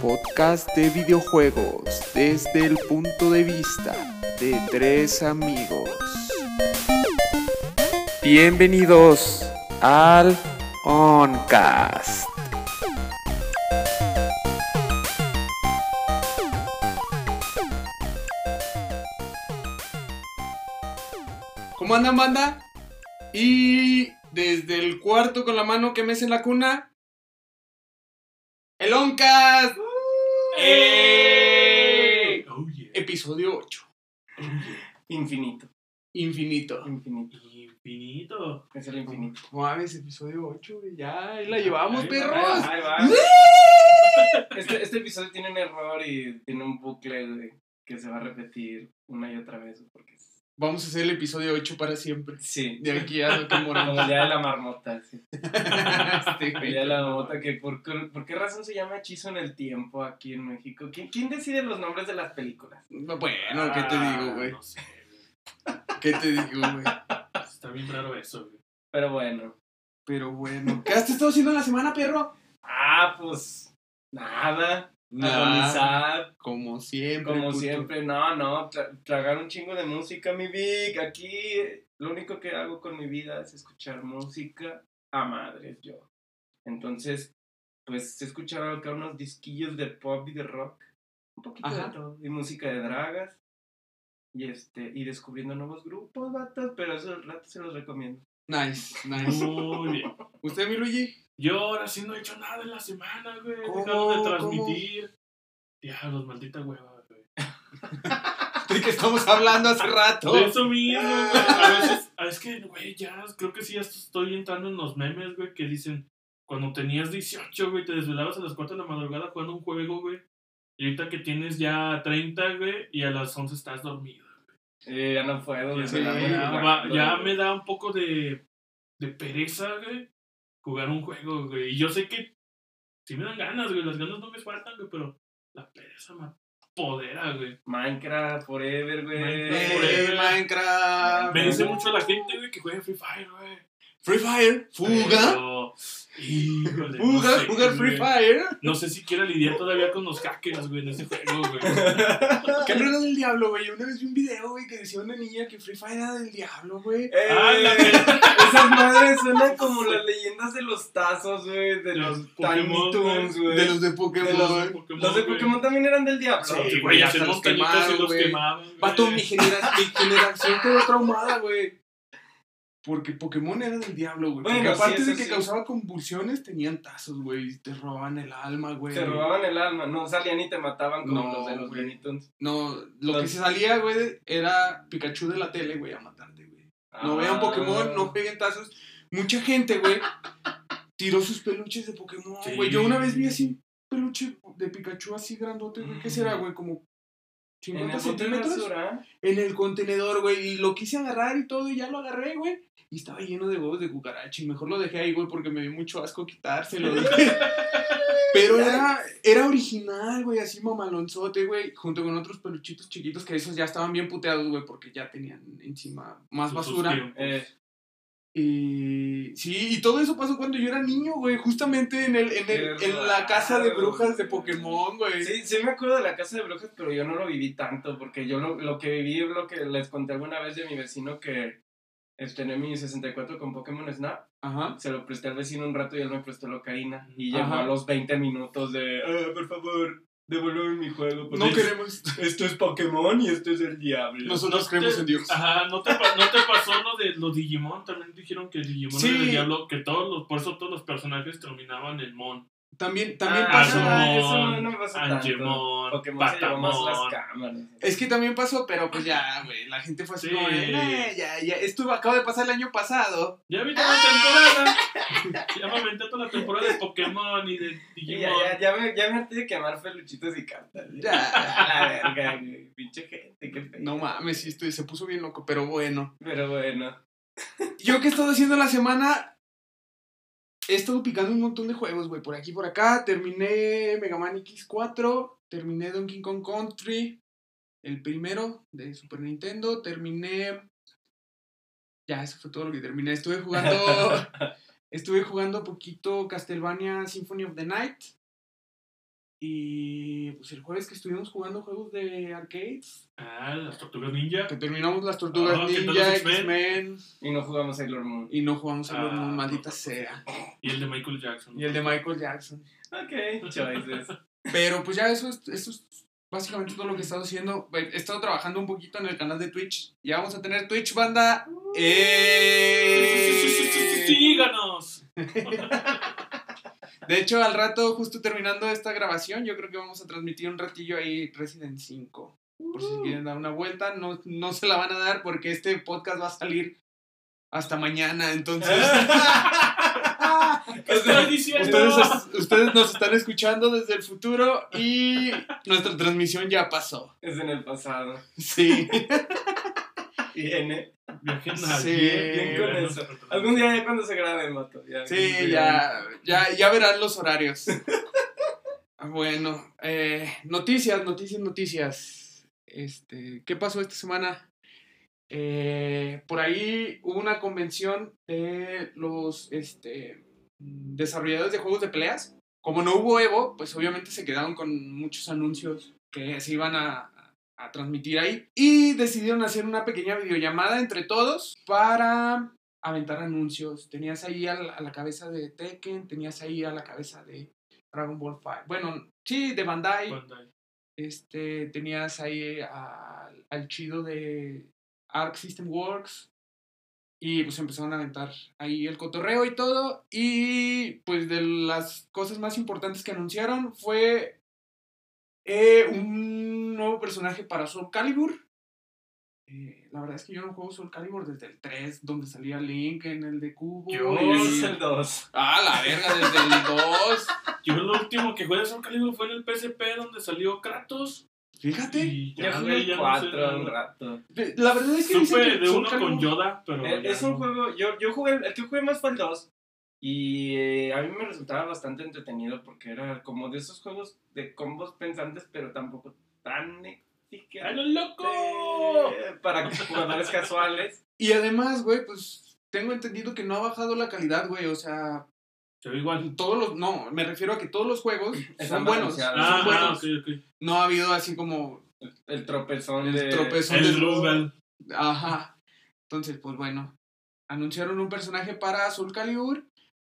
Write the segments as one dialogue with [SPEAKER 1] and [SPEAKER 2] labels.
[SPEAKER 1] podcast de videojuegos desde el punto de vista de tres amigos. Bienvenidos al Oncast.
[SPEAKER 2] ¿Cómo andan, banda? Y desde el cuarto con la mano que me en la cuna, el Oncast. ¡Eh!
[SPEAKER 3] Oh, yeah.
[SPEAKER 2] Episodio 8.
[SPEAKER 4] Infinito.
[SPEAKER 2] Infinito.
[SPEAKER 4] Infinito.
[SPEAKER 3] Infinito.
[SPEAKER 4] Es el infinito.
[SPEAKER 2] Mames, episodio 8, güey. Ya, ahí la llevamos,
[SPEAKER 3] Ahí va,
[SPEAKER 2] perros.
[SPEAKER 4] Ahí va. Este, este episodio tiene un error y tiene un bucle güey, que se va a repetir una y otra vez. Porque
[SPEAKER 2] Vamos a hacer el episodio 8 para siempre.
[SPEAKER 4] Sí.
[SPEAKER 2] De aquí a que
[SPEAKER 4] Como
[SPEAKER 2] moramos.
[SPEAKER 4] el día de la marmota. Sí.
[SPEAKER 2] Este,
[SPEAKER 4] El día de la marmota. Que por, qué- ¿Por qué razón se llama hechizo en el tiempo aquí en México? ¿Quién, quién decide los nombres de las películas?
[SPEAKER 2] Bueno, ¿qué te digo, güey?
[SPEAKER 3] Ah, No sé, güey.
[SPEAKER 2] ¿Qué te digo, güey?
[SPEAKER 3] Está bien raro eso, güey.
[SPEAKER 4] Pero bueno.
[SPEAKER 2] Pero bueno. ¿Qué has estado haciendo en la semana, perro?
[SPEAKER 4] Ah, pues. Nada. Agonizar.
[SPEAKER 2] Como siempre.
[SPEAKER 4] Como
[SPEAKER 2] puto.
[SPEAKER 4] siempre, no, no, tra- tragar un chingo de música, mi Vic. Aquí lo único que hago con mi vida es escuchar música a madres yo. Entonces, pues he escuchado acá unos disquillos de pop y de rock, un poquito
[SPEAKER 2] Ajá.
[SPEAKER 4] de todo, y música de dragas. Y este, y descubriendo nuevos grupos, vatos, pero eso al rato se los recomiendo.
[SPEAKER 2] Nice, nice.
[SPEAKER 3] Muy bien.
[SPEAKER 2] ¿Usted, mi Luigi?
[SPEAKER 3] Yo ahora sí no he hecho nada en la semana, güey.
[SPEAKER 2] ¿Cómo?
[SPEAKER 3] Dejado de transmitir. Diablos, maldita hueva, güey.
[SPEAKER 2] ¿De qué estamos hablando hace rato?
[SPEAKER 3] De eso mismo, güey. A veces, es que, güey, ya, creo que sí, ya estoy entrando en los memes, güey, que dicen, cuando tenías 18, güey, te desvelabas a las 4 de la madrugada jugando un juego, güey. Y ahorita que tienes ya 30, güey, y a las 11 estás dormido.
[SPEAKER 4] Eh, ya no puedo.
[SPEAKER 3] Ya,
[SPEAKER 2] Sí,
[SPEAKER 3] ya, ya me da un poco de, de pereza, güey, jugar un juego, güey. Y yo sé que sí me dan ganas, güey, las ganas no me faltan, güey, pero la pereza me apodera, güey.
[SPEAKER 4] Minecraft Forever, güey.
[SPEAKER 3] Minecraft
[SPEAKER 2] Eh, Minecraft.
[SPEAKER 3] Me dice mucho la gente, güey, que juega Free Fire, güey.
[SPEAKER 2] Free Fire. Fuga.
[SPEAKER 3] Pero, híjole, no
[SPEAKER 2] Fuga,
[SPEAKER 3] sé,
[SPEAKER 2] jugar Free
[SPEAKER 3] güey.
[SPEAKER 2] Fire.
[SPEAKER 3] No sé si quiera lidiar todavía con los hackers, güey, en ese juego, güey.
[SPEAKER 2] ¿Qué era del diablo, güey? Una vez vi un video, güey, que decía una niña que Free Fire era del diablo, güey.
[SPEAKER 4] Eh,
[SPEAKER 3] Ah, la
[SPEAKER 4] Esas madres suenan como las leyendas de los tazos, güey, de los
[SPEAKER 3] Pokémon,
[SPEAKER 4] Tiny Toons,
[SPEAKER 3] güey.
[SPEAKER 2] De los de Pokémon.
[SPEAKER 4] De los-
[SPEAKER 3] Pokémon,
[SPEAKER 4] Los de
[SPEAKER 3] güey.
[SPEAKER 4] Pokémon también eran del diablo.
[SPEAKER 3] Sí, güey,
[SPEAKER 2] hasta los quemaron,
[SPEAKER 3] los
[SPEAKER 2] güey. genera- mi generación quedó traumada, güey. Porque Pokémon era del diablo, güey. Porque
[SPEAKER 4] Bueno, sí,
[SPEAKER 2] aparte de que
[SPEAKER 4] sí.
[SPEAKER 2] causaba convulsiones, tenían tazos, güey. Te robaban el alma, güey.
[SPEAKER 4] Te robaban el alma, no salían y te mataban como
[SPEAKER 2] No,
[SPEAKER 4] los de los. Looney.
[SPEAKER 2] No, lo que se salía, güey, era Pikachu de la tele, güey, a matarte, güey. No vean
[SPEAKER 4] Ah.
[SPEAKER 2] Pokémon, no peguen tazos. Mucha gente, güey, tiró sus peluches de Pokémon,
[SPEAKER 3] Sí.
[SPEAKER 2] güey. Yo una vez vi así un peluche de Pikachu así grandote, güey. ¿Qué será, güey? Como
[SPEAKER 4] En
[SPEAKER 2] 50
[SPEAKER 4] el bote de
[SPEAKER 2] centímetros. En el contenedor, güey. Y lo quise agarrar y todo, y ya lo agarré, güey. Y estaba lleno de huevos de cucaracha. Y mejor lo dejé ahí, güey, porque me dio mucho asco quitárselo. Pero era, era original, güey, así mamalonzote, güey. Junto con otros peluchitos chiquitos que esos ya estaban bien puteados, güey, porque ya tenían encima más basura.
[SPEAKER 4] Eh,
[SPEAKER 2] Y sí, y todo eso pasó cuando yo era niño, güey. Justamente en, el, en, el, en la casa de brujas de. Pokémon, güey.
[SPEAKER 4] Sí, sí me acuerdo de la casa de brujas, pero yo no lo viví tanto, porque yo lo, lo que viví es lo que les conté alguna vez de mi vecino que este, tenía mi 64 con Pokémon Snap.
[SPEAKER 2] Ajá.
[SPEAKER 4] Se lo presté al vecino un rato y él me prestó locaína. Y llegó
[SPEAKER 2] Ajá.
[SPEAKER 4] a los 20 minutos de, "Ah, por favor, devuélveme mi juego.
[SPEAKER 2] No queremos.
[SPEAKER 4] Esto es Pokémon y esto es el diablo.
[SPEAKER 2] Nosotros
[SPEAKER 3] ¿No
[SPEAKER 2] creemos
[SPEAKER 3] te-
[SPEAKER 2] en Dios.
[SPEAKER 3] Ajá, ¿no te, ¿no te pasó lo de los Digimon? También dijeron que Digimon
[SPEAKER 2] Sí.
[SPEAKER 3] era el diablo, que todos los, por eso todos los personajes terminaban en Mon.
[SPEAKER 2] También, también
[SPEAKER 4] Ah,
[SPEAKER 2] pasó.
[SPEAKER 4] no, eso
[SPEAKER 3] Agumon,
[SPEAKER 4] no- no me pasó tanto.
[SPEAKER 3] Angemon,
[SPEAKER 4] Pokémon se llevó más las
[SPEAKER 3] Patamon.
[SPEAKER 4] cámaras.
[SPEAKER 2] Es que también pasó, pero pues ya, güey, la gente fue así
[SPEAKER 3] Sí.
[SPEAKER 2] como, "Eh, ya, ya, esto acaba de pasar el año pasado.
[SPEAKER 3] Ya vi toda la temporada. ya me aventé toda la temporada de Pokémon y de Digimon.
[SPEAKER 4] ya, ya, ya, me, ya me harté de quemar peluchitos y cartas.
[SPEAKER 2] Ya.
[SPEAKER 4] A la verga, güey. Pinche gente, qué feo.
[SPEAKER 2] No mames, sí, estoy- se puso bien loco, pero bueno.
[SPEAKER 4] Pero bueno.
[SPEAKER 2] Yo que he estado haciendo la semana, he estado picando un montón de juegos, güey, por aquí y por acá. Terminé Mega Man X4, terminé Donkey Kong Country, el primero de Super Nintendo, terminé... Ya, eso fue todo lo que terminé. Estuve jugando... Estuve jugando poquito Castlevania Symphony of the Night. Y pues el jueves que estuvimos jugando juegos de arcades,
[SPEAKER 3] Ah, las tortugas ninja.
[SPEAKER 2] que terminamos las tortugas
[SPEAKER 3] Ah, ¿qué tal
[SPEAKER 2] ninja,
[SPEAKER 3] X-Men?
[SPEAKER 4] Y no jugamos Sailor Moon.
[SPEAKER 2] y no jugamos a
[SPEAKER 3] Ah,
[SPEAKER 2] Moon, maldita
[SPEAKER 3] no,
[SPEAKER 2] sea.
[SPEAKER 3] Y el de Michael Jackson.
[SPEAKER 2] Y el de Michael Jackson.
[SPEAKER 4] Ok, choices.
[SPEAKER 2] Pero pues ya eso es, eso es básicamente todo lo que he estado haciendo. He estado trabajando un poquito en el canal de Twitch. Ya vamos a tener Twitch, banda. ¡Eh!
[SPEAKER 3] Síganos.
[SPEAKER 2] De hecho, al rato, justo terminando esta grabación, yo creo que vamos a transmitir un ratillo ahí Resident 5. Por si quieren dar una vuelta, no, no se la van a dar porque este podcast va a salir hasta mañana. Entonces, ustedes nos están escuchando desde el futuro y nuestra transmisión ya pasó.
[SPEAKER 4] Es en el pasado.
[SPEAKER 2] Sí.
[SPEAKER 4] Viene.
[SPEAKER 3] Viaje
[SPEAKER 2] Sí.
[SPEAKER 4] Bien con eso. Algún día ya cuando se grabe, Mato. Ya,
[SPEAKER 2] Sí, ya, ya, ya verán los horarios. Bueno, eh, noticias, noticias, noticias. Este, ¿qué pasó esta semana? Eh, por ahí hubo una convención de los este, desarrolladores de juegos de peleas. Como no hubo Evo, pues obviamente se quedaron con muchos anuncios que se iban a, a transmitir ahí. Y decidieron hacer una pequeña videollamada entre todos para aventar anuncios. Tenías ahí a la, a la cabeza de Tekken, tenías ahí a la cabeza de Dragon Ball Fight. Bueno, sí, de Bandai.
[SPEAKER 3] Bandai.
[SPEAKER 2] Este, tenías ahí al, al chido de Arc System Works. Y pues empezaron a aventar ahí el cotorreo y todo. Y pues de las cosas más importantes que anunciaron fue eh, un nuevo personaje para Soul Calibur. Eh, la verdad es que yo no juego Soul Calibur desde el 3, donde salía Link en el de Cubo.
[SPEAKER 3] Yo
[SPEAKER 2] y-
[SPEAKER 4] Es el 2.
[SPEAKER 2] Ah, la verga, desde el 2.
[SPEAKER 3] Yo lo último que jugué de Soul Calibur fue en el PSP donde salió Kratos.
[SPEAKER 2] Fíjate.
[SPEAKER 3] Y
[SPEAKER 4] Ya
[SPEAKER 3] ya,
[SPEAKER 4] jugué el
[SPEAKER 3] ya no
[SPEAKER 4] 4
[SPEAKER 3] sé
[SPEAKER 4] un rato.
[SPEAKER 2] La verdad es que
[SPEAKER 3] Supe
[SPEAKER 2] que
[SPEAKER 3] de
[SPEAKER 2] Soul
[SPEAKER 3] uno con
[SPEAKER 2] Calibur-
[SPEAKER 3] Yoda, pero.
[SPEAKER 4] Eh, es un
[SPEAKER 3] no.
[SPEAKER 4] juego, yo, yo jugué, el que jugué más fue el 2. Y eh, a mí me resultaba bastante entretenido porque era como de esos juegos de combos pensantes, pero tampoco tan
[SPEAKER 3] ¡Ay,
[SPEAKER 4] exigentes
[SPEAKER 3] lo loco!
[SPEAKER 4] para jugadores casuales.
[SPEAKER 2] Y además, güey, pues tengo entendido que no ha bajado la calidad, güey. O sea,
[SPEAKER 3] Se ve igual.
[SPEAKER 2] todos los. No, me refiero a que todos los juegos
[SPEAKER 4] Están
[SPEAKER 2] son buenos.
[SPEAKER 4] balanceados.
[SPEAKER 2] Son
[SPEAKER 3] Ah, ah,
[SPEAKER 2] buenos.
[SPEAKER 3] ok, ok.
[SPEAKER 2] No ha habido así como
[SPEAKER 4] El, el tropezón
[SPEAKER 2] el
[SPEAKER 4] de...
[SPEAKER 2] tropezón
[SPEAKER 3] El. Rugal.
[SPEAKER 2] Ajá. Entonces, pues bueno. Anunciaron un personaje para Soul Calibur.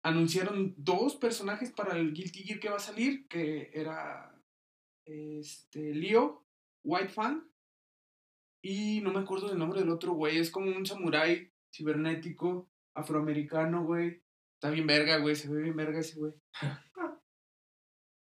[SPEAKER 2] Anunciaron dos personajes para el Guilty Gear que va a salir. Que era. Este. Leo, White Fan. Y no me acuerdo del nombre del otro güey. Es como un samurái cibernético, afroamericano, güey. Está bien verga, güey. Se ve bien verga ese güey.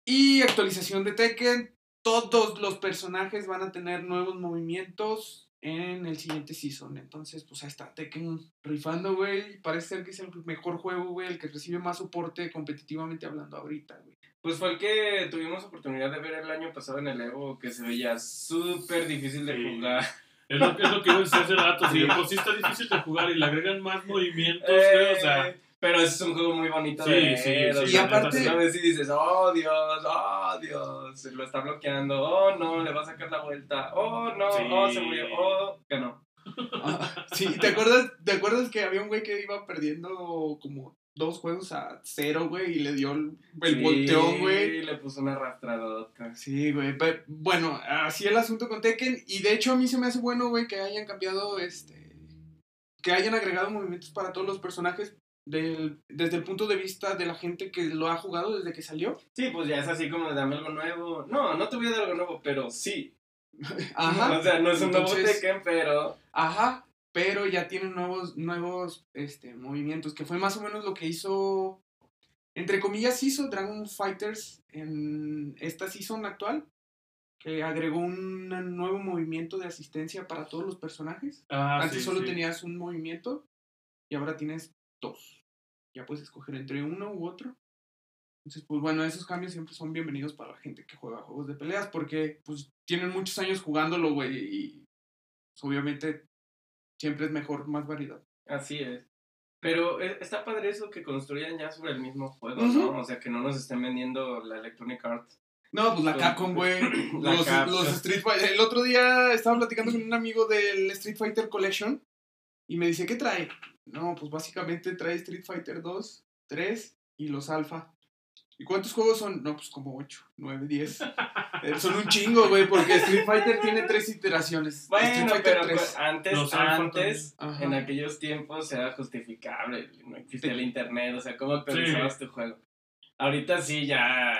[SPEAKER 2] Y actualización de Tekken. Todos los personajes van a tener nuevos movimientos en el siguiente season. Entonces, pues ahí está Tekken rifando, güey. Parece ser que es el mejor juego, güey. El que recibe más soporte competitivamente hablando ahorita, güey.
[SPEAKER 4] Pues fue el que tuvimos oportunidad de ver el año pasado en el Evo, que se veía súper difícil de
[SPEAKER 3] Sí.
[SPEAKER 4] jugar.
[SPEAKER 3] Es lo, es lo que iba a decir hace rato. Si
[SPEAKER 2] Sí.
[SPEAKER 3] por sí está difícil de jugar y le agregan más movimientos,
[SPEAKER 4] Eh,
[SPEAKER 3] güey, o sea.
[SPEAKER 4] Pero es un juego muy bonito
[SPEAKER 3] Sí,
[SPEAKER 4] de
[SPEAKER 3] sí, sí,
[SPEAKER 2] Y aparte-
[SPEAKER 4] sabes y dices, oh Dios, oh Dios, se lo está bloqueando, oh no, le va a sacar la vuelta, oh no,
[SPEAKER 3] Sí.
[SPEAKER 4] oh se murió, oh ganó.
[SPEAKER 2] Ah, sí, ¿te acuerdas, ¿te acuerdas que había un güey que iba perdiendo como dos juegos a cero, güey? Y le dio el, el
[SPEAKER 4] Sí,
[SPEAKER 2] volteón, güey.
[SPEAKER 4] le puso una arrastradota.
[SPEAKER 2] Sí, güey. Bueno, así el asunto con Tekken. Y de hecho a mí se me hace bueno, güey, que hayan cambiado este. Que hayan agregado movimientos para todos los personajes del, desde el punto de vista de la gente que lo ha jugado desde que salió.
[SPEAKER 4] Sí, pues ya es así como de dame algo nuevo. No, no te voy a dar algo nuevo, pero sí.
[SPEAKER 2] Ajá.
[SPEAKER 4] O sea, no es un nuevo Tekken, pero
[SPEAKER 2] Ajá. Pero ya tienen nuevos, nuevos este, movimientos. Que fue más o menos lo que hizo. Entre comillas, hizo Dragon Fighters en esta season actual. Que agregó un nuevo movimiento de asistencia para todos los personajes.
[SPEAKER 3] Ah,
[SPEAKER 2] Antes
[SPEAKER 3] sí,
[SPEAKER 2] solo
[SPEAKER 3] sí.
[SPEAKER 2] tenías un movimiento y ahora tienes dos. Ya puedes escoger entre uno u otro. Entonces, pues bueno, esos cambios siempre son bienvenidos para la gente que juega juegos de peleas porque pues tienen muchos años jugándolo, güey, y pues, obviamente siempre es mejor, más variedad.
[SPEAKER 4] así es. Pero eh, está padre eso que construyan ya sobre el mismo juego. ¿no? O sea, que no nos estén vendiendo la Electronic Arts.
[SPEAKER 2] No, pues la Capcom, güey. Los, los Street Fighter. El otro día estaba platicando con un amigo del Street Fighter Collection y me dice, ¿qué trae? No, pues básicamente trae Street Fighter 2, 3 y los Alpha. ¿Y cuántos juegos son? No, pues como 8, 9, 10. Eh, son un chingo, güey, porque Street Fighter tiene tres iteraciones. Street
[SPEAKER 4] Bueno,
[SPEAKER 2] Fighter
[SPEAKER 4] pero
[SPEAKER 2] 3.
[SPEAKER 4] pues, antes, antes, en aquellos tiempos era justificable, no existía el internet, o sea, ¿cómo actualizabas tu juego? Ahorita sí, ya,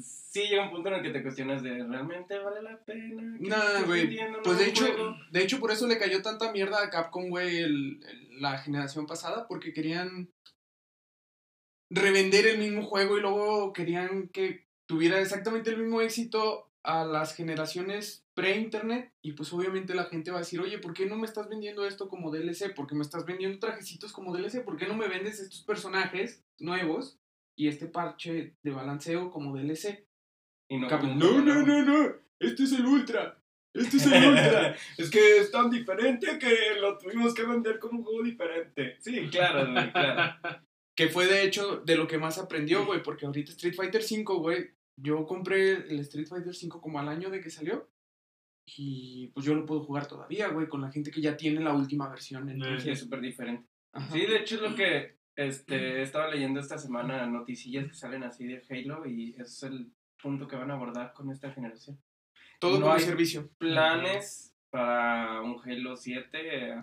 [SPEAKER 4] sí llega un punto en el que te cuestionas de, ¿realmente vale la pena? ¿Qué
[SPEAKER 2] Nah, güey. Pues de hecho,
[SPEAKER 4] juego?
[SPEAKER 2] de hecho, por eso le cayó tanta mierda a Capcom, güey, el- el- la generación pasada, porque querían revender el mismo juego y luego querían que tuviera exactamente el mismo éxito a las generaciones pre-internet y pues obviamente la gente va a decir, oye, ¿por qué no me estás vendiendo esto como DLC? ¿Por qué me estás vendiendo trajecitos como DLC? ¿Por qué no me vendes estos personajes nuevos y este parche de balanceo como DLC?
[SPEAKER 4] Y no, como
[SPEAKER 2] no, no, no, este es el Ultra, este es el Ultra.
[SPEAKER 4] es que es tan diferente que lo tuvimos que vender como un juego diferente. Sí, claro, güey, claro.
[SPEAKER 2] Que fue de hecho de lo que más aprendió, güey, porque ahorita Street Fighter 5, güey, yo compré el Street Fighter 5 como al año de que salió. Y pues yo lo puedo jugar todavía, güey, con la gente que ya tiene la última versión.
[SPEAKER 4] Sí,
[SPEAKER 2] Entonces,
[SPEAKER 4] es súper diferente.
[SPEAKER 2] ajá.
[SPEAKER 4] Sí, de hecho es lo que este, estaba leyendo esta semana, noticillas que salen así de Halo y ese es el punto que van a abordar con esta generación.
[SPEAKER 2] Todo
[SPEAKER 4] no
[SPEAKER 2] como
[SPEAKER 4] hay-
[SPEAKER 2] servicio.
[SPEAKER 4] Planes para un Halo 7 eh,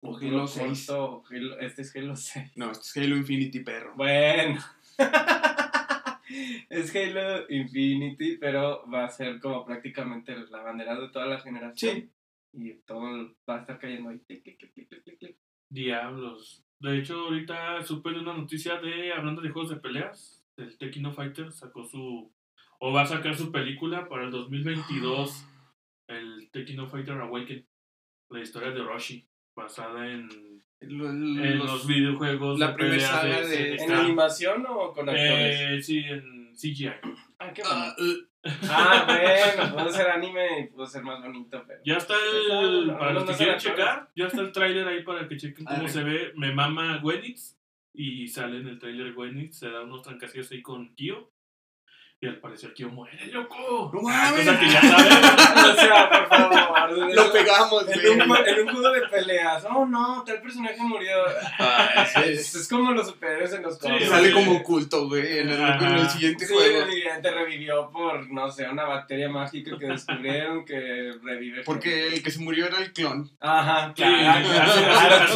[SPEAKER 2] O
[SPEAKER 4] futuro
[SPEAKER 2] Halo 6.
[SPEAKER 4] corto, Halo- este es Halo 6.
[SPEAKER 2] No, esto es Halo Infinity, perro.
[SPEAKER 4] Bueno. es Halo Infinity, pero va a ser como prácticamente la bandera de toda la generación.
[SPEAKER 2] Sí.
[SPEAKER 4] Y todo va a estar cayendo ahí. Clic, clic, clic.
[SPEAKER 3] Diablos. De hecho, ahorita supe de una noticia de, hablando de juegos de peleas, el Tekkino Fighter sacó su, o va a sacar su película para el 2022, el Tekkino Fighter Awaken, la historia de Roshi, basada en,
[SPEAKER 2] Lo-
[SPEAKER 3] en
[SPEAKER 2] los-
[SPEAKER 3] los, videojuegos
[SPEAKER 2] la primera saga
[SPEAKER 3] de,
[SPEAKER 2] de-
[SPEAKER 4] ¿En animación o con actores?
[SPEAKER 3] Eh, sí, en CGI.
[SPEAKER 4] ah, qué
[SPEAKER 2] Ah,
[SPEAKER 4] bonito.
[SPEAKER 2] uh,
[SPEAKER 4] Ah, bueno, puede ser anime y puede ser más bonito, pero.
[SPEAKER 3] Ya está el,
[SPEAKER 4] no,
[SPEAKER 3] para
[SPEAKER 4] no,
[SPEAKER 3] los
[SPEAKER 4] no
[SPEAKER 3] que quieran checar, ya está el tráiler ahí para que chequen cómo
[SPEAKER 2] Arre.
[SPEAKER 3] se ve. Me mama Gwenitz y sale en el tráiler Gwenitz, se da unos trancacillos ahí con Kyo. Y al parecer Kyo muere, loco.
[SPEAKER 2] No
[SPEAKER 3] Ah,
[SPEAKER 2] mames.
[SPEAKER 3] cosa que ya saben.
[SPEAKER 4] o sea, por favor.
[SPEAKER 2] Lo pegamos,
[SPEAKER 4] En
[SPEAKER 2] güey.
[SPEAKER 4] un, en un juego de peleas. Oh, no, tal personaje murió.
[SPEAKER 2] Ah, sí,
[SPEAKER 4] Es, es como los superhéroes en los
[SPEAKER 3] Sí,
[SPEAKER 4] cómics.
[SPEAKER 2] Sale
[SPEAKER 3] sí.
[SPEAKER 2] como oculto, güey, en el,
[SPEAKER 3] Ajá.
[SPEAKER 2] en el siguiente
[SPEAKER 4] Sí,
[SPEAKER 2] juego.
[SPEAKER 4] el siguiente revivió por, no sé, una bacteria mágica que descubrieron que revive.
[SPEAKER 2] Porque el que se murió era el clon.
[SPEAKER 4] Ajá,
[SPEAKER 3] Sí,
[SPEAKER 4] claro,
[SPEAKER 3] así,
[SPEAKER 4] claro,
[SPEAKER 3] así-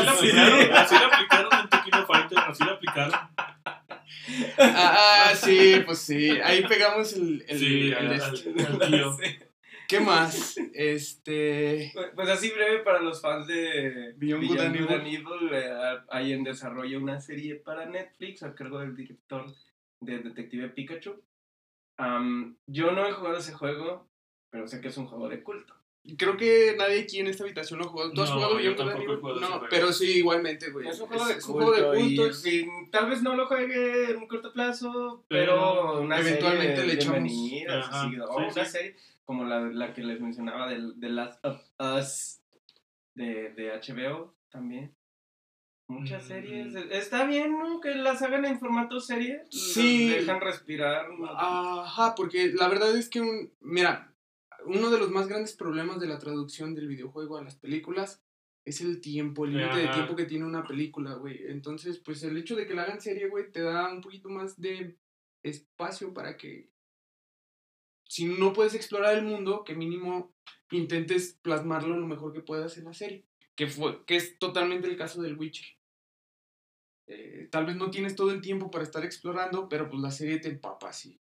[SPEAKER 3] así lo
[SPEAKER 4] sí.
[SPEAKER 3] aplicaron, en Tekkino Fighter, así lo aplicaron.
[SPEAKER 2] Ah, sí, pues sí. Ahí pegamos el. el,
[SPEAKER 3] Sí,
[SPEAKER 2] el este.
[SPEAKER 4] Sí.
[SPEAKER 2] ¿Qué más? Este.
[SPEAKER 4] Pues- Pues así breve para los fans de
[SPEAKER 2] Beyond
[SPEAKER 4] Beyond
[SPEAKER 2] Good and
[SPEAKER 4] Good and Evil, eh, hay en desarrollo una serie para Netflix a cargo del director de Detective Pikachu. Yo no he jugado ese juego, pero sé que es un juego de culto.
[SPEAKER 2] Creo que nadie aquí en esta habitación lo jugado. ¿Tú has
[SPEAKER 3] No,
[SPEAKER 2] jugado
[SPEAKER 3] yo tampoco he jugado
[SPEAKER 2] No, pero sí, igualmente, güey.
[SPEAKER 4] Es un juego de culto,
[SPEAKER 2] juego de
[SPEAKER 4] y
[SPEAKER 2] culto.
[SPEAKER 4] sí, tal vez no lo juegue en un corto plazo,
[SPEAKER 3] Pero
[SPEAKER 4] pero, una
[SPEAKER 2] eventualmente
[SPEAKER 4] serie
[SPEAKER 2] le echamos-
[SPEAKER 3] Ajá,
[SPEAKER 4] así, o
[SPEAKER 3] sí,
[SPEAKER 4] una
[SPEAKER 3] sí.
[SPEAKER 4] serie como la, la que les mencionaba de, de Last of Us de, de HBO también. Muchas
[SPEAKER 3] Mm.
[SPEAKER 4] series. Está bien, ¿no? Que las hagan en formato serie.
[SPEAKER 2] Sí.
[SPEAKER 4] Los dejan respirar. ¿no?
[SPEAKER 2] Ajá, porque la verdad es que, un, mira, uno de los más grandes problemas de la traducción del videojuego a las películas es el tiempo, el límite de tiempo que tiene una película, güey. Entonces, pues el hecho de que la hagan serie, güey, te da un poquito más de espacio para que, si no puedes explorar el mundo, que mínimo intentes plasmarlo lo mejor que puedas en la serie. Que, fue, que es totalmente el caso del Witcher. Eh, tal vez no tienes todo el tiempo para estar explorando, pero pues la serie te empapas y,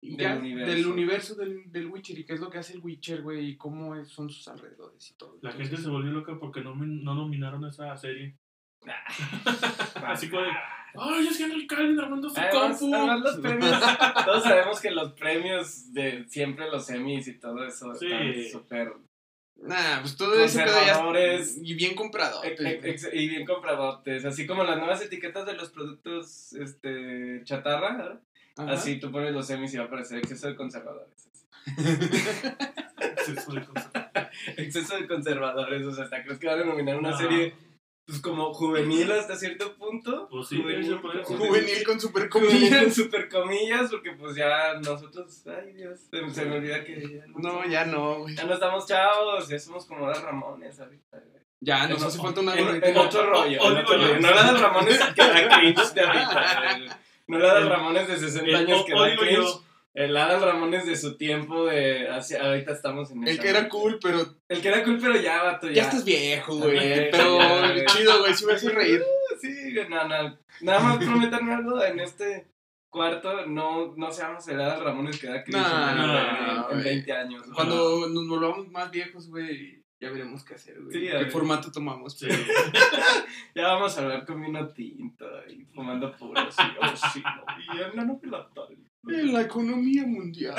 [SPEAKER 2] y
[SPEAKER 4] Del
[SPEAKER 2] ya,
[SPEAKER 4] universo.
[SPEAKER 2] del universo del, del Witcher y qué es lo que hace el Witcher, güey, y cómo es- son sus alrededores y todo.
[SPEAKER 3] La
[SPEAKER 2] Entonces,
[SPEAKER 3] gente se volvió loca porque no, no nominaron esa serie. Así como de, ¡ay, es Henry Calvin armando su
[SPEAKER 4] Además,
[SPEAKER 3] compu!
[SPEAKER 4] además los premios, todos sabemos que los premios de siempre los Emmys y todo eso
[SPEAKER 3] Sí.
[SPEAKER 4] están súper
[SPEAKER 2] Nah, pues todo pedo ya
[SPEAKER 4] Conservadores.
[SPEAKER 2] y bien comprado.
[SPEAKER 4] ex- ex- y bien compradotes, así como las nuevas etiquetas de los productos este chatarra, ¿verdad? Así tú pones los Emmys y va a aparecer exceso de conservadores.
[SPEAKER 3] Sí, soy conservador.
[SPEAKER 4] Exceso de conservadores, o sea, hasta crees que van a nominar una
[SPEAKER 3] No.
[SPEAKER 4] serie pues como juvenil hasta cierto punto.
[SPEAKER 3] Pues sí, puede decir.
[SPEAKER 2] Juvenil con super
[SPEAKER 4] Juvenil con
[SPEAKER 2] comillas.
[SPEAKER 4] super comillas, porque pues ya nosotros, ay Dios, se, se me olvida que ya no,
[SPEAKER 2] No, ya no, güey.
[SPEAKER 4] ya no estamos chavos, ya somos como las Ramones ahorita, güey.
[SPEAKER 2] Ya, nos hace falta una
[SPEAKER 4] En,
[SPEAKER 2] gorrita.
[SPEAKER 4] en otro rollo. No la de Ramones que da cringe de ahorita. No el Adal Ramones de 60
[SPEAKER 3] El
[SPEAKER 4] años que da cringe.
[SPEAKER 3] yo,
[SPEAKER 4] El Adal Ramones de su tiempo de... hacia- ahorita estamos en
[SPEAKER 2] El
[SPEAKER 4] esa
[SPEAKER 2] que era cool, pero
[SPEAKER 4] El que era cool, pero ya, vato, ya.
[SPEAKER 2] ya estás viejo, güey. Pero chido, güey, si me hace reír.
[SPEAKER 4] Sí, no, no. Nada más prométanme algo en este cuarto. No, no seamos el Adal Ramones que da cringe
[SPEAKER 2] No,
[SPEAKER 4] en,
[SPEAKER 3] no,
[SPEAKER 4] en- en
[SPEAKER 2] güey.
[SPEAKER 4] 20 años.
[SPEAKER 2] Cuando nos volvamos más viejos, güey, ya veremos qué hacer, güey.
[SPEAKER 4] Sí,
[SPEAKER 2] ¿Qué
[SPEAKER 4] ver.
[SPEAKER 2] formato tomamos?
[SPEAKER 3] sí.
[SPEAKER 4] Ya vamos a hablar con vino tinto y fumando puros. Y, oh, sí, no. Y el nano pilotal.
[SPEAKER 2] En la economía mundial,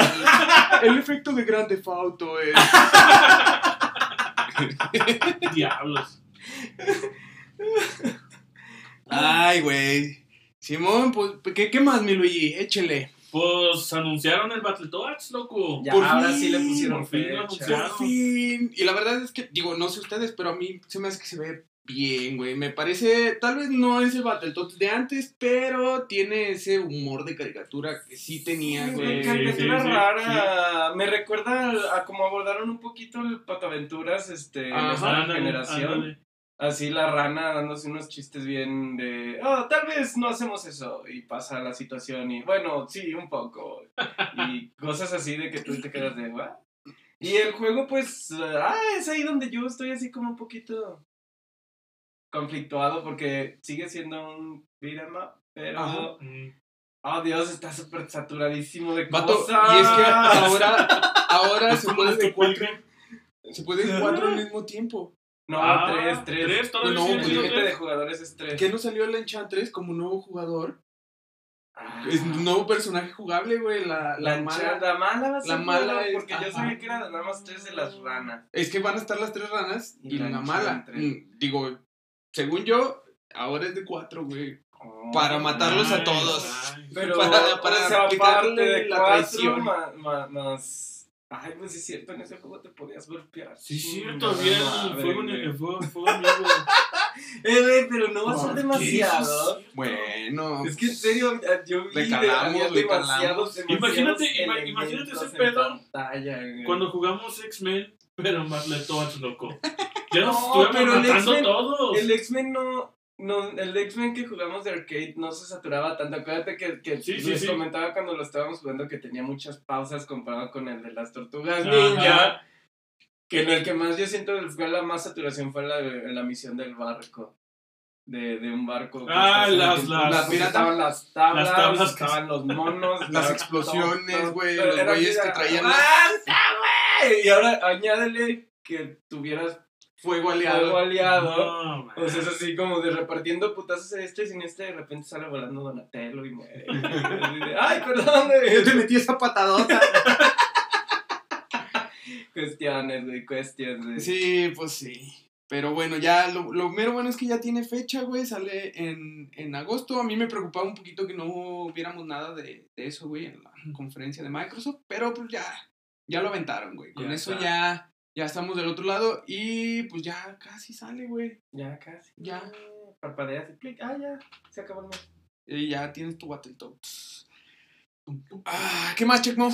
[SPEAKER 2] el efecto de grande fauto es...
[SPEAKER 3] Diablos.
[SPEAKER 2] Ay, güey. Simón, pues, ¿qué, qué más, mi Luigi? Échele.
[SPEAKER 3] Pues anunciaron el Battletoads, loco.
[SPEAKER 4] Ya,
[SPEAKER 2] Por
[SPEAKER 4] ahora
[SPEAKER 2] fin,
[SPEAKER 4] sí le pusieron
[SPEAKER 3] por fin lo
[SPEAKER 4] fecha.
[SPEAKER 2] Por fin. Y la verdad es que, digo, no sé ustedes, pero a mí se me hace que se ve bien, güey. Me parece, tal vez no es el Battletoads de antes, pero tiene ese humor de caricatura que sí tenía,
[SPEAKER 4] Sí,
[SPEAKER 2] güey.
[SPEAKER 4] güey, caricatura
[SPEAKER 3] sí, sí,
[SPEAKER 4] rara. Me recuerda a, a cómo abordaron un poquito el Pataventuras, este,
[SPEAKER 2] Ajá,
[SPEAKER 4] de esa
[SPEAKER 3] Ándale,
[SPEAKER 4] generación.
[SPEAKER 3] ándale.
[SPEAKER 4] Así la rana dándose unos chistes bien de, oh, tal vez no hacemos eso. Y pasa la situación y, bueno, sí, un poco. Y cosas así de que tú te quedas de, ¿what? Y el juego, pues, ah, es ahí donde yo estoy así como un poquito conflictuado porque sigue siendo un beat 'em pero,
[SPEAKER 2] Ajá.
[SPEAKER 4] Oh Dios, está súper saturadísimo de
[SPEAKER 2] Vato,
[SPEAKER 4] cosas.
[SPEAKER 2] y es que ahora, ahora se
[SPEAKER 3] ¿Cómo
[SPEAKER 2] puede de cuatro, se puede de cuatro al mismo tiempo.
[SPEAKER 4] No,
[SPEAKER 3] Ah,
[SPEAKER 4] tres, tres.
[SPEAKER 3] tres, todavía
[SPEAKER 2] No,
[SPEAKER 3] siguen siendo
[SPEAKER 4] El límite de
[SPEAKER 3] tres.
[SPEAKER 4] jugadores es tres.
[SPEAKER 2] ¿Qué no salió el Enchantress como nuevo jugador?
[SPEAKER 4] Ah.
[SPEAKER 2] Es un nuevo personaje jugable, güey. La, la,
[SPEAKER 4] La,
[SPEAKER 2] mala.
[SPEAKER 4] la mala va a ser
[SPEAKER 2] la mala
[SPEAKER 4] mala,
[SPEAKER 2] es-
[SPEAKER 4] porque yo sabía que eran nada más tres de las ranas.
[SPEAKER 2] Es que van a estar las tres ranas y,
[SPEAKER 4] Y la
[SPEAKER 2] la, mala. Mm, Digo, según yo, ahora es de cuatro, güey. Para matarlos a todos.
[SPEAKER 3] nice.
[SPEAKER 4] Pero,
[SPEAKER 2] para- para
[SPEAKER 4] de
[SPEAKER 2] la
[SPEAKER 4] cuatro,
[SPEAKER 2] traición.
[SPEAKER 4] más... Ay, pues es cierto, en ese juego te podías golpear.
[SPEAKER 3] Sí, sí,
[SPEAKER 4] Chingada
[SPEAKER 3] todavía el
[SPEAKER 4] madre,
[SPEAKER 3] fuego, fuego, amigo.
[SPEAKER 4] Eh, güey, pero no va a ser demasiado.
[SPEAKER 2] Bueno.
[SPEAKER 4] Es que en serio, yo vi
[SPEAKER 2] Le
[SPEAKER 4] de-
[SPEAKER 2] calamos,
[SPEAKER 4] había
[SPEAKER 2] le
[SPEAKER 4] demasiados,
[SPEAKER 3] Imagínate- imagínate ese pedo. Cuando jugamos X-Men, pero Battletoads, loco. Ya nos
[SPEAKER 4] No, pero
[SPEAKER 3] matando todos.
[SPEAKER 4] El X-Men no, no. El X-Men que jugamos de arcade no se saturaba tanto. Acuérdate que, que
[SPEAKER 3] Sí,
[SPEAKER 4] les
[SPEAKER 3] sí.
[SPEAKER 4] comentaba cuando lo estábamos jugando que tenía muchas pausas comparado con el de las tortugas
[SPEAKER 3] Ajá.
[SPEAKER 4] ninja. Que en el que más yo siento que fue la más saturación fue la, de- la misión del barco. De, de un barco.
[SPEAKER 3] Ah, las- las-
[SPEAKER 4] las-
[SPEAKER 2] pirata-
[SPEAKER 4] estaban las tablas,
[SPEAKER 3] las tablas que-
[SPEAKER 4] estaban los monos,
[SPEAKER 2] Las explosiones, güey, los güeyes que traían
[SPEAKER 4] ¡Aguanta, güey! Y ahora añádele que tuvieras
[SPEAKER 2] Fuego
[SPEAKER 4] fuego
[SPEAKER 2] aliado.
[SPEAKER 4] aliado.
[SPEAKER 3] No, man.
[SPEAKER 4] O sea, es así como de repartiendo putazos a este y sin este, de repente sale volando Donatello y muere. Ay, perdón, güey.
[SPEAKER 2] Yo te metí esa patadota.
[SPEAKER 4] Cuestiones, güey, cuestiones, güey.
[SPEAKER 2] Sí, pues sí. Pero bueno, ya lo, lo mero bueno es que ya tiene fecha, güey. Sale en, en agosto. A mí me preocupaba un poquito que no viéramos nada de, de eso, güey, en la conferencia de Microsoft. Pero pues ya, ya lo aventaron, güey. Con
[SPEAKER 4] Ya
[SPEAKER 2] eso
[SPEAKER 4] está.
[SPEAKER 2] ya, ya estamos del otro lado. Y pues ya casi sale, güey.
[SPEAKER 4] Ya casi.
[SPEAKER 2] Ya.
[SPEAKER 4] Parpadeas y clic. Ah, ya. Se acabó el mes.
[SPEAKER 2] Y ya tienes tu Battletoads. Ah, ¿qué más, Checkmo?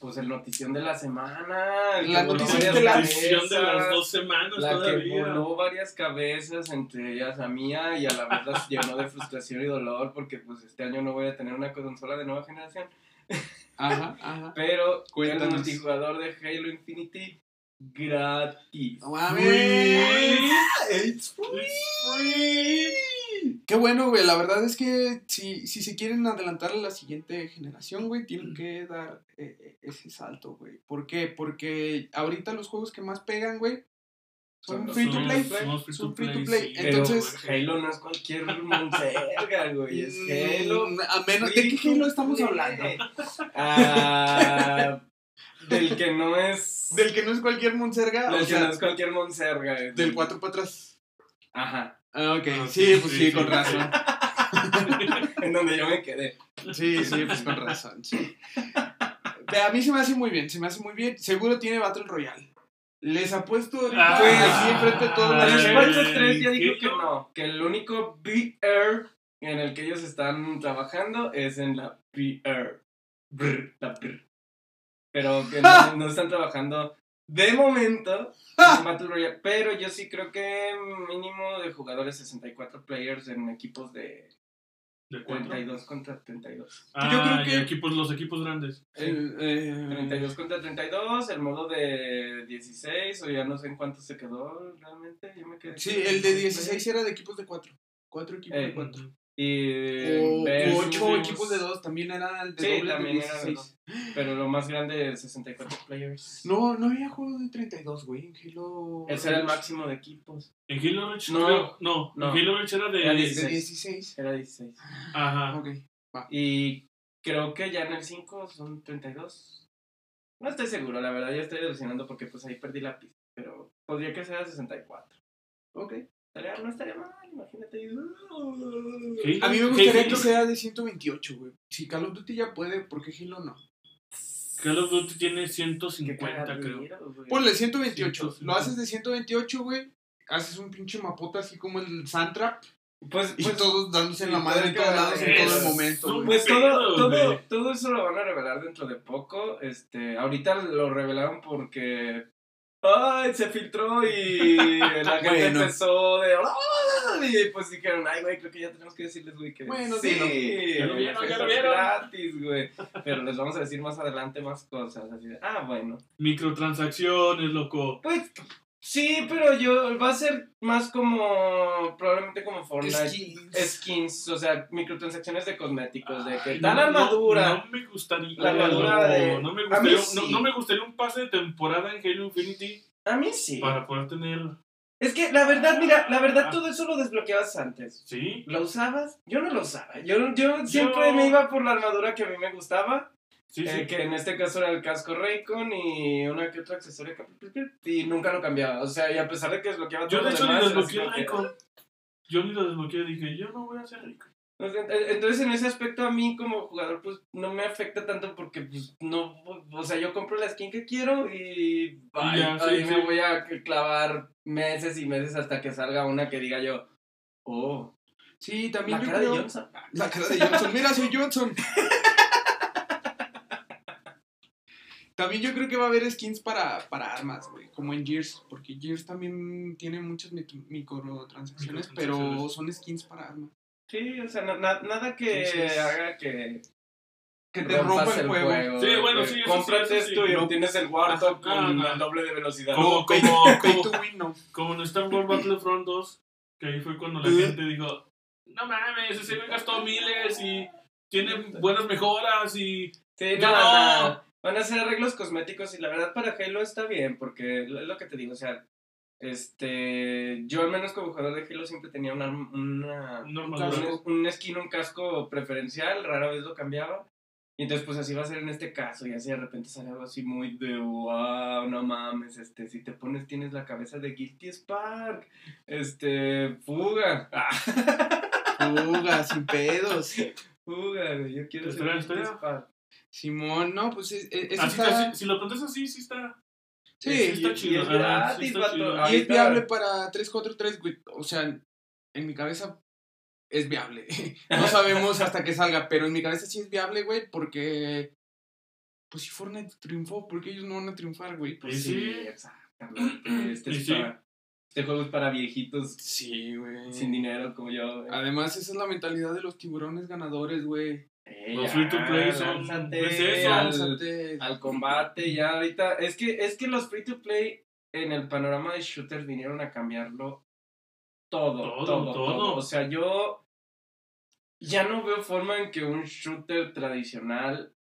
[SPEAKER 4] Pues el notición de la semana. el que
[SPEAKER 2] La notición de la-
[SPEAKER 3] de las dos semanas
[SPEAKER 4] La que
[SPEAKER 3] todavía.
[SPEAKER 4] voló varias cabezas, entre ellas la mía, y a la vez las llenó de frustración y dolor, porque pues este año no voy a tener una consola de nueva generación.
[SPEAKER 2] Ajá, ajá.
[SPEAKER 4] Pero el
[SPEAKER 2] Cuéntanos.
[SPEAKER 4] multijugador de Halo Infinity gratis.
[SPEAKER 2] No mames.
[SPEAKER 4] It's free.
[SPEAKER 2] Qué bueno, güey. La verdad es que si, si se quieren adelantar a la siguiente generación, güey, tienen que dar eh, eh, ese salto, güey. ¿Por qué? Porque ahorita los juegos que más pegan, güey, son free to play.
[SPEAKER 3] son free
[SPEAKER 2] Son
[SPEAKER 3] to
[SPEAKER 2] free to
[SPEAKER 3] play,
[SPEAKER 2] play.
[SPEAKER 3] sí.
[SPEAKER 4] Pero
[SPEAKER 2] Entonces-
[SPEAKER 4] Halo no es cualquier monserga, güey. Es Halo.
[SPEAKER 2] Mm, A menos de qué Halo estamos hablando.
[SPEAKER 4] Ah, del que no es.
[SPEAKER 2] Del que no es cualquier monserga,
[SPEAKER 4] del
[SPEAKER 2] o
[SPEAKER 4] que
[SPEAKER 2] sea,
[SPEAKER 4] no es cualquier monserga. güey.
[SPEAKER 2] del 4 para atrás.
[SPEAKER 4] Ajá.
[SPEAKER 2] Ah, ok.
[SPEAKER 3] Ah,
[SPEAKER 2] Sí,
[SPEAKER 3] sí,
[SPEAKER 2] pues
[SPEAKER 3] sí,
[SPEAKER 2] sí,
[SPEAKER 3] sí.
[SPEAKER 2] con razón.
[SPEAKER 4] En donde yo me quedé.
[SPEAKER 2] Sí, sí, pues con razón, sí. A mí se me hace muy bien, se me hace muy bien. Seguro tiene Battle Royale. Les apuesto
[SPEAKER 3] Ah,
[SPEAKER 2] pues, aquí enfrente de todos los
[SPEAKER 4] El
[SPEAKER 3] Ay,
[SPEAKER 4] Xbox 3 ya dijo que no. Que el único VR en el que ellos están trabajando es en la VR. Brr, la brr. Pero que no, no están trabajando de momento en Battle Royale. Pero yo sí creo que mínimo de jugadores 64 players en equipos de
[SPEAKER 3] ¿De cuánto?
[SPEAKER 4] 32 contra 32.
[SPEAKER 3] Ah,
[SPEAKER 2] Yo creo
[SPEAKER 3] y
[SPEAKER 2] que-
[SPEAKER 3] equipos, los equipos grandes.
[SPEAKER 2] El, eh,
[SPEAKER 4] 32 contra 32, el modo de 16, o ya no sé en cuánto se quedó realmente. Yo me quedé
[SPEAKER 2] Sí, el de
[SPEAKER 4] multiplayer.
[SPEAKER 2] 16 era de equipos de 4. 4 equipos
[SPEAKER 4] Eh,
[SPEAKER 2] de 4.
[SPEAKER 4] Y
[SPEAKER 2] O
[SPEAKER 4] versus-
[SPEAKER 2] 8 equipos de 2 también era el de
[SPEAKER 4] Sí,
[SPEAKER 2] doble de
[SPEAKER 4] también era de
[SPEAKER 2] 16.
[SPEAKER 4] Pero lo más grande, 64 players.
[SPEAKER 2] No, no había juegos de 32, güey. En Halo.
[SPEAKER 4] Ese era el máximo de equipos.
[SPEAKER 3] En Halo Reach,
[SPEAKER 4] No,
[SPEAKER 3] creo- no,
[SPEAKER 4] no.
[SPEAKER 3] en Halo Reach era de.
[SPEAKER 4] Era
[SPEAKER 2] De
[SPEAKER 4] 16.
[SPEAKER 2] 16.
[SPEAKER 4] Era 16.
[SPEAKER 3] Ajá.
[SPEAKER 2] Ok.
[SPEAKER 4] Y creo que ya en el 5 son 32. No estoy seguro, la verdad, ya estoy alucinando porque pues ahí perdí la pista. Pero podría que sea 64.
[SPEAKER 2] Ok.
[SPEAKER 4] Estaría- no estaría mal, imagínate.
[SPEAKER 3] Halo-
[SPEAKER 2] A mí me gustaría
[SPEAKER 3] Halo-
[SPEAKER 2] que sea de 128, güey. Si Call of Duty ya puede, ¿por qué Halo no?
[SPEAKER 3] Call of Duty tiene
[SPEAKER 4] Qué
[SPEAKER 3] 150, creo.
[SPEAKER 4] güey.
[SPEAKER 2] Ponle 128.
[SPEAKER 3] 150.
[SPEAKER 2] Lo haces de 128, güey. Haces un pinche mapota así como el Sandtrap.
[SPEAKER 4] Pues,
[SPEAKER 2] Y
[SPEAKER 4] pues,
[SPEAKER 2] todos dándose en la madre en todos lados en todo el momento.
[SPEAKER 4] Pues todo, todo, todo eso lo van a revelar dentro de poco. Este, ahorita lo revelaron porque ay, se filtró y la gente
[SPEAKER 2] Bueno.
[SPEAKER 4] empezó de y pues dijeron, ay güey, creo que ya tenemos que decirles, güey, que
[SPEAKER 2] Bueno,
[SPEAKER 4] sí,
[SPEAKER 2] dilo.
[SPEAKER 3] Ya lo vieron, ya lo vieron.
[SPEAKER 4] gratis, güey. Pero les vamos a decir más adelante más cosas, así de, ah, bueno.
[SPEAKER 3] Microtransacciones, loco.
[SPEAKER 4] Pues sí, pero yo va a ser más como probablemente como Fortnite.
[SPEAKER 2] Skins.
[SPEAKER 4] Skins, o sea, microtransacciones de cosméticos, de que
[SPEAKER 3] Ay,
[SPEAKER 4] da
[SPEAKER 3] no,
[SPEAKER 4] la
[SPEAKER 3] no,
[SPEAKER 4] armadura.
[SPEAKER 3] No, me gustaría.
[SPEAKER 4] La armadura de-
[SPEAKER 3] No me gustaría,
[SPEAKER 4] sí.
[SPEAKER 3] no, me gustaría un pase de temporada en Halo Infinity
[SPEAKER 4] A mí sí.
[SPEAKER 3] para poder tener.
[SPEAKER 4] Es que la verdad, mira, la verdad todo eso lo desbloqueabas antes.
[SPEAKER 3] Sí.
[SPEAKER 4] ¿Lo usabas? Yo no lo usaba. Yo, yo siempre me iba por la armadura que a mí me gustaba,
[SPEAKER 3] Sí,
[SPEAKER 4] eh,
[SPEAKER 3] sí.
[SPEAKER 4] que en este caso era el casco Raycon y una que otra accesorio que- y nunca lo cambiaba. O sea, y a pesar de que desbloqueaba
[SPEAKER 3] Yo
[SPEAKER 4] todo
[SPEAKER 3] de
[SPEAKER 4] lo
[SPEAKER 3] hecho ni
[SPEAKER 4] demás, era
[SPEAKER 3] desbloqueé Raycon. Yo ni lo desbloqueé. Dije, yo no voy a ser
[SPEAKER 4] ent- Entonces en ese aspecto a mí como jugador pues no me afecta tanto porque pues no, o sea yo compro la skin que quiero y bye.
[SPEAKER 3] ya, sí,
[SPEAKER 4] ahí
[SPEAKER 3] sí.
[SPEAKER 4] me voy a clavar meses y meses hasta que salga una que diga yo, oh,
[SPEAKER 2] Sí, también
[SPEAKER 4] la
[SPEAKER 2] yo
[SPEAKER 4] cara de
[SPEAKER 2] creo-
[SPEAKER 4] Johnson.
[SPEAKER 2] La cara de Johnson. Mira, soy Johnson. También yo creo que va a haber skins para, para armas, güey, como en Gears, porque Gears también tiene muchas microtransacciones, pero son skins para armas.
[SPEAKER 4] Sí, o sea, na- na- nada que
[SPEAKER 2] Entonces,
[SPEAKER 4] haga que
[SPEAKER 2] Que te rompa el juego.
[SPEAKER 3] Sí, bueno, sí,
[SPEAKER 4] Cómprate
[SPEAKER 3] eso sí.
[SPEAKER 4] esto y
[SPEAKER 2] No.
[SPEAKER 4] obtienes el Warthog con el doble de velocidad.
[SPEAKER 3] Como, como, como,
[SPEAKER 2] no.
[SPEAKER 3] como en Star Wars Battlefront 2, que ahí fue cuando la gente dijo, no mames, ese güey gastó miles y tiene buenas mejoras y...
[SPEAKER 4] Sí,
[SPEAKER 3] No.
[SPEAKER 4] no, no. Van a hacer arreglos cosméticos y la verdad para Halo está bien, porque es lo que te digo, o sea, este, yo al menos como jugador de Halo siempre tenía una, una,
[SPEAKER 3] No,
[SPEAKER 2] Un casco.
[SPEAKER 4] un, skin, un casco preferencial, rara vez lo cambiaba. Y entonces pues así va a ser en este caso y así de repente sale algo así muy de wow, no mames, este, si te pones tienes la cabeza de Guilty Spark, este, fuga, ah,
[SPEAKER 2] Fuga, sin pedos.
[SPEAKER 4] fuga, yo quiero ser Guilty. Spark.
[SPEAKER 2] Simón, no, pues es- es-
[SPEAKER 3] Así,
[SPEAKER 2] está...
[SPEAKER 3] si lo planteas así, sí está...
[SPEAKER 2] Sí,
[SPEAKER 3] sí
[SPEAKER 2] y,
[SPEAKER 3] está
[SPEAKER 4] y
[SPEAKER 3] chido.
[SPEAKER 4] es
[SPEAKER 3] ajá,
[SPEAKER 4] gratis,
[SPEAKER 3] sí está
[SPEAKER 4] vato.
[SPEAKER 3] chido.
[SPEAKER 2] y es viable para 343, güey. O sea, en mi cabeza es viable. No sabemos hasta que salga, pero en mi cabeza sí es viable, güey, porque... Pues si Fortnite triunfó, ¿por qué ellos no van a triunfar, güey? Pues
[SPEAKER 3] Y sí.
[SPEAKER 4] exactamente. Este,
[SPEAKER 3] Y
[SPEAKER 4] es
[SPEAKER 3] sí.
[SPEAKER 4] para- este juego es para viejitos
[SPEAKER 2] Sí, güey.
[SPEAKER 4] sin dinero como yo. güey.
[SPEAKER 2] Además, esa es la mentalidad de los tiburones ganadores, güey.
[SPEAKER 4] Eh,
[SPEAKER 3] Los
[SPEAKER 4] ya,
[SPEAKER 3] free to play son-
[SPEAKER 4] lánzate
[SPEAKER 3] es eso.
[SPEAKER 4] al,
[SPEAKER 2] Lánzate.
[SPEAKER 4] al combate ya ahorita. Es que, es que los free to play en el panorama de shooters vinieron a cambiarlo todo,
[SPEAKER 3] Todo,
[SPEAKER 4] todo, todo.
[SPEAKER 3] todo.
[SPEAKER 4] O sea, yo ya no veo forma en que un shooter tradicional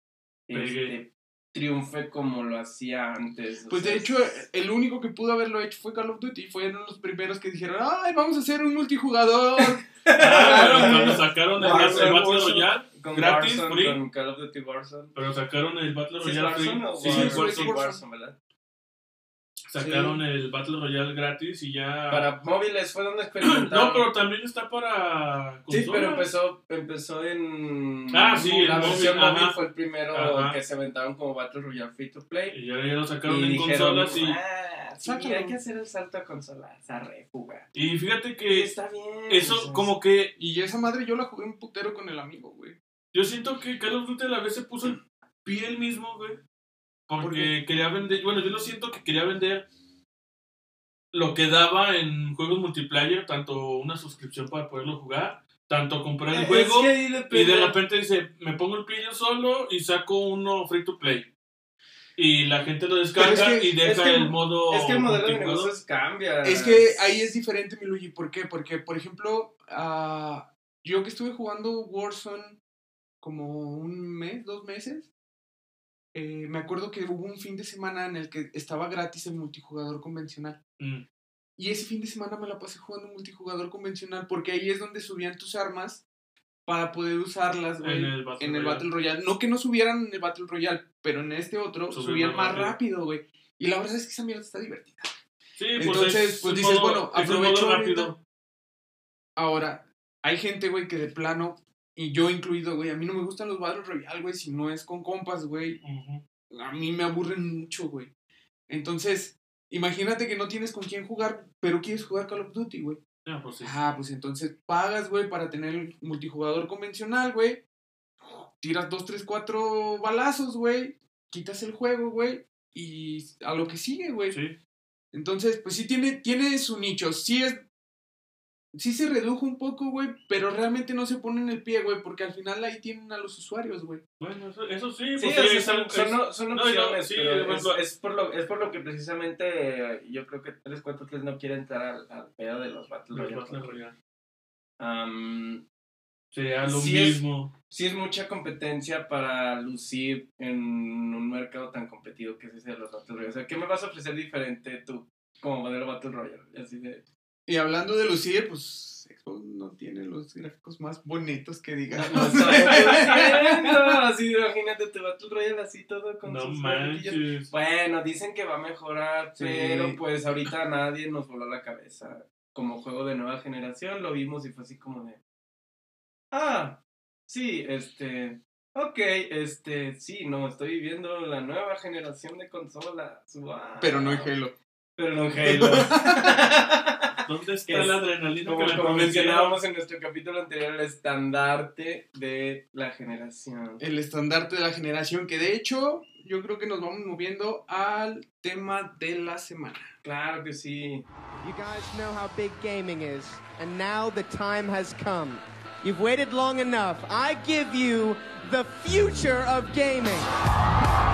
[SPEAKER 4] este, triunfe como lo hacía antes.
[SPEAKER 2] Pues de hecho, el único que pudo haberlo hecho fue Call of Duty. Fueron los primeros que dijeron, ay, vamos a hacer un multijugador.
[SPEAKER 3] Ah, sacaron el,
[SPEAKER 4] Warzone,
[SPEAKER 3] el Battle. Royale,
[SPEAKER 4] con
[SPEAKER 3] gratis,
[SPEAKER 4] Warzone,
[SPEAKER 3] free.
[SPEAKER 4] con Call of Duty Warzone.
[SPEAKER 3] pero sacaron el Battle
[SPEAKER 4] ¿Sí es
[SPEAKER 3] Royale free.
[SPEAKER 4] O
[SPEAKER 3] Sí,
[SPEAKER 2] sí,
[SPEAKER 3] sí,
[SPEAKER 2] es
[SPEAKER 3] Warzone.
[SPEAKER 2] Warzone.
[SPEAKER 4] Warzone, ¿verdad?
[SPEAKER 3] Sacaron el Battle Royale gratis y ya...
[SPEAKER 4] Para móviles fue donde experimentaron.
[SPEAKER 3] No, pero también está para
[SPEAKER 4] Sí,
[SPEAKER 3] consolas.
[SPEAKER 4] pero empezó, empezó en.
[SPEAKER 3] Ah, sí,
[SPEAKER 4] La
[SPEAKER 3] el
[SPEAKER 4] versión
[SPEAKER 3] móvil,
[SPEAKER 4] fue el primero
[SPEAKER 3] Ajá.
[SPEAKER 4] que se aventaron como Battle Royale Free to Play.
[SPEAKER 3] Y ya, ya lo sacaron
[SPEAKER 4] Y
[SPEAKER 3] en
[SPEAKER 4] dijeron,
[SPEAKER 3] consolas y...
[SPEAKER 4] ah, sí, hay que hacer el salto a consolas, a refuga.
[SPEAKER 3] Y fíjate que
[SPEAKER 4] está bien.
[SPEAKER 3] eso como que...
[SPEAKER 2] Y esa madre yo la jugué un putero con el amigo, güey.
[SPEAKER 3] Yo siento que Call of Duty a la vez se puso el pie el mismo, güey. Porque quería vender... Bueno, yo lo siento que quería vender lo que daba en juegos multiplayer, tanto una suscripción para poderlo jugar, tanto comprar el
[SPEAKER 4] Es
[SPEAKER 3] juego y de repente dice, me pongo el pie yo solo y saco uno free to play. Y la gente lo descarga
[SPEAKER 2] es que-
[SPEAKER 3] y deja
[SPEAKER 4] es que-
[SPEAKER 3] el modo
[SPEAKER 4] Es que el modelo de negocios cambia.
[SPEAKER 2] Es que ahí es diferente, mi Luigi. ¿Por qué? Porque, por ejemplo, ah, yo que estuve jugando Warzone como un mes, dos meses, eh, me acuerdo que hubo un fin de semana en el que estaba gratis el multijugador convencional.
[SPEAKER 3] Mm,
[SPEAKER 2] Y ese fin de semana me la pasé jugando multijugador convencional porque ahí es donde subían tus armas para poder usarlas, güey.
[SPEAKER 3] en el Battle
[SPEAKER 2] en el
[SPEAKER 3] Royale.
[SPEAKER 2] Battle Royale. No que no subieran en el Battle Royale, pero en este otro
[SPEAKER 3] Subían
[SPEAKER 2] subían
[SPEAKER 3] más
[SPEAKER 2] rápido, güey. Y la verdad es que esa mierda está divertida.
[SPEAKER 3] Sí, pues
[SPEAKER 2] Entonces,
[SPEAKER 3] es
[SPEAKER 2] pues dices,
[SPEAKER 3] modo-
[SPEAKER 2] bueno, aprovecho ahorita. Ahora, hay gente, güey, que de plano, y yo incluido, güey, a mí no me gustan los Battle Royale, güey, si no es con compas, güey. A mí me aburren mucho, güey. Entonces, imagínate que no tienes con quién jugar, pero quieres jugar Call of Duty, güey.
[SPEAKER 3] Ya, pues sí.
[SPEAKER 2] Ah, pues entonces pagas, güey, para tener el multijugador convencional, güey. Tiras dos, tres, cuatro balazos, güey. Quitas el juego, güey. Y a lo que sigue, güey.
[SPEAKER 3] Sí.
[SPEAKER 2] Entonces, pues sí tiene, tiene su nicho. Sí es. Sí se redujo un poco, güey. Pero realmente no se pone en el pie, güey. Porque al final ahí tienen a los usuarios, güey.
[SPEAKER 3] Bueno, eso, eso sí,
[SPEAKER 4] Sí,
[SPEAKER 3] pues sí, es
[SPEAKER 4] son, son, son
[SPEAKER 3] no, no,
[SPEAKER 4] opciones,
[SPEAKER 3] sí,
[SPEAKER 4] pero es, por lo, es por lo que precisamente yo creo que 343 no quiere entrar al, al pedo de los Battle
[SPEAKER 3] los
[SPEAKER 4] Royale.
[SPEAKER 3] Battle Royale.
[SPEAKER 4] Am,
[SPEAKER 3] Sería lo
[SPEAKER 4] Sí es-
[SPEAKER 3] mismo.
[SPEAKER 4] sí es mucha competencia para lucir en un mercado tan competido que es ese de los Battle Royale. O sea, ¿qué me vas a ofrecer diferente tú como modelo Battle Royale? Así de...
[SPEAKER 2] Y hablando de lucir, pues Xbox no tiene los gráficos más bonitos que
[SPEAKER 4] estoy diciendo, así imagínate tu Battle Royale así todo con
[SPEAKER 3] No
[SPEAKER 4] sus
[SPEAKER 3] manches.
[SPEAKER 4] Bueno, dicen que va a mejorar,
[SPEAKER 2] Sí.
[SPEAKER 4] pero pues ahorita nadie nos voló la cabeza. Como juego de nueva generación lo vimos y fue así como de... Ah, sí, este... Ok, este, sí, no, estoy viviendo la nueva generación de consolas. Wow.
[SPEAKER 2] Pero no en Halo.
[SPEAKER 4] Pero no en Halo.
[SPEAKER 3] ¿Dónde está
[SPEAKER 4] Es-
[SPEAKER 3] la adrenalina
[SPEAKER 4] como,
[SPEAKER 3] que
[SPEAKER 4] como mencionábamos en nuestro capítulo anterior, el estandarte de la generación.
[SPEAKER 2] El estandarte de la generación. Que de hecho, yo creo que nos vamos moviendo al tema de la semana.
[SPEAKER 4] Claro que sí.
[SPEAKER 5] You guys know how big gaming is, and now the time has come. You've waited long enough. I give you the future of gaming.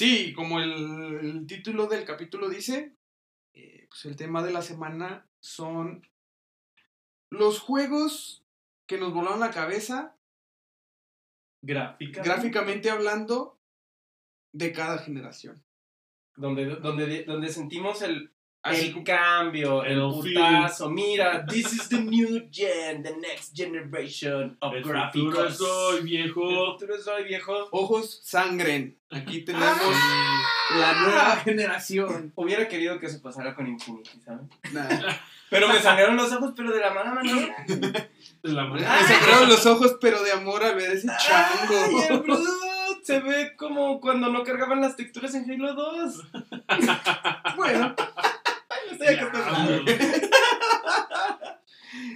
[SPEAKER 2] Sí, como el, el título del capítulo dice, eh, pues el tema de la semana son los juegos que nos volaron la cabeza,
[SPEAKER 4] Gráfica.
[SPEAKER 2] gráficamente hablando, de cada generación.
[SPEAKER 4] Donde, donde, donde sentimos el,
[SPEAKER 2] Así
[SPEAKER 4] el cambio, el,
[SPEAKER 3] el
[SPEAKER 4] putazo. Mira, this is the new gen, the next generation of
[SPEAKER 3] El
[SPEAKER 4] gráficos.
[SPEAKER 3] futuro
[SPEAKER 4] El
[SPEAKER 3] viejo.
[SPEAKER 4] futuro es hoy, viejo.
[SPEAKER 2] ojos sangren. Aquí tenemos
[SPEAKER 4] Ah.
[SPEAKER 2] la nueva generación.
[SPEAKER 4] Hubiera querido que eso pasara con Infinity, ¿sabes?
[SPEAKER 2] Nah.
[SPEAKER 4] Pero me sangraron los ojos, pero de la mala manera.
[SPEAKER 3] De la
[SPEAKER 2] Me
[SPEAKER 3] manera.
[SPEAKER 2] sacaron los ojos, pero de amor al ver ese
[SPEAKER 4] ¡Ay, el
[SPEAKER 2] chango.
[SPEAKER 4] Se ve como cuando no cargaban las texturas en Halo 2.
[SPEAKER 2] Bueno,
[SPEAKER 4] Estoy acostumbrado.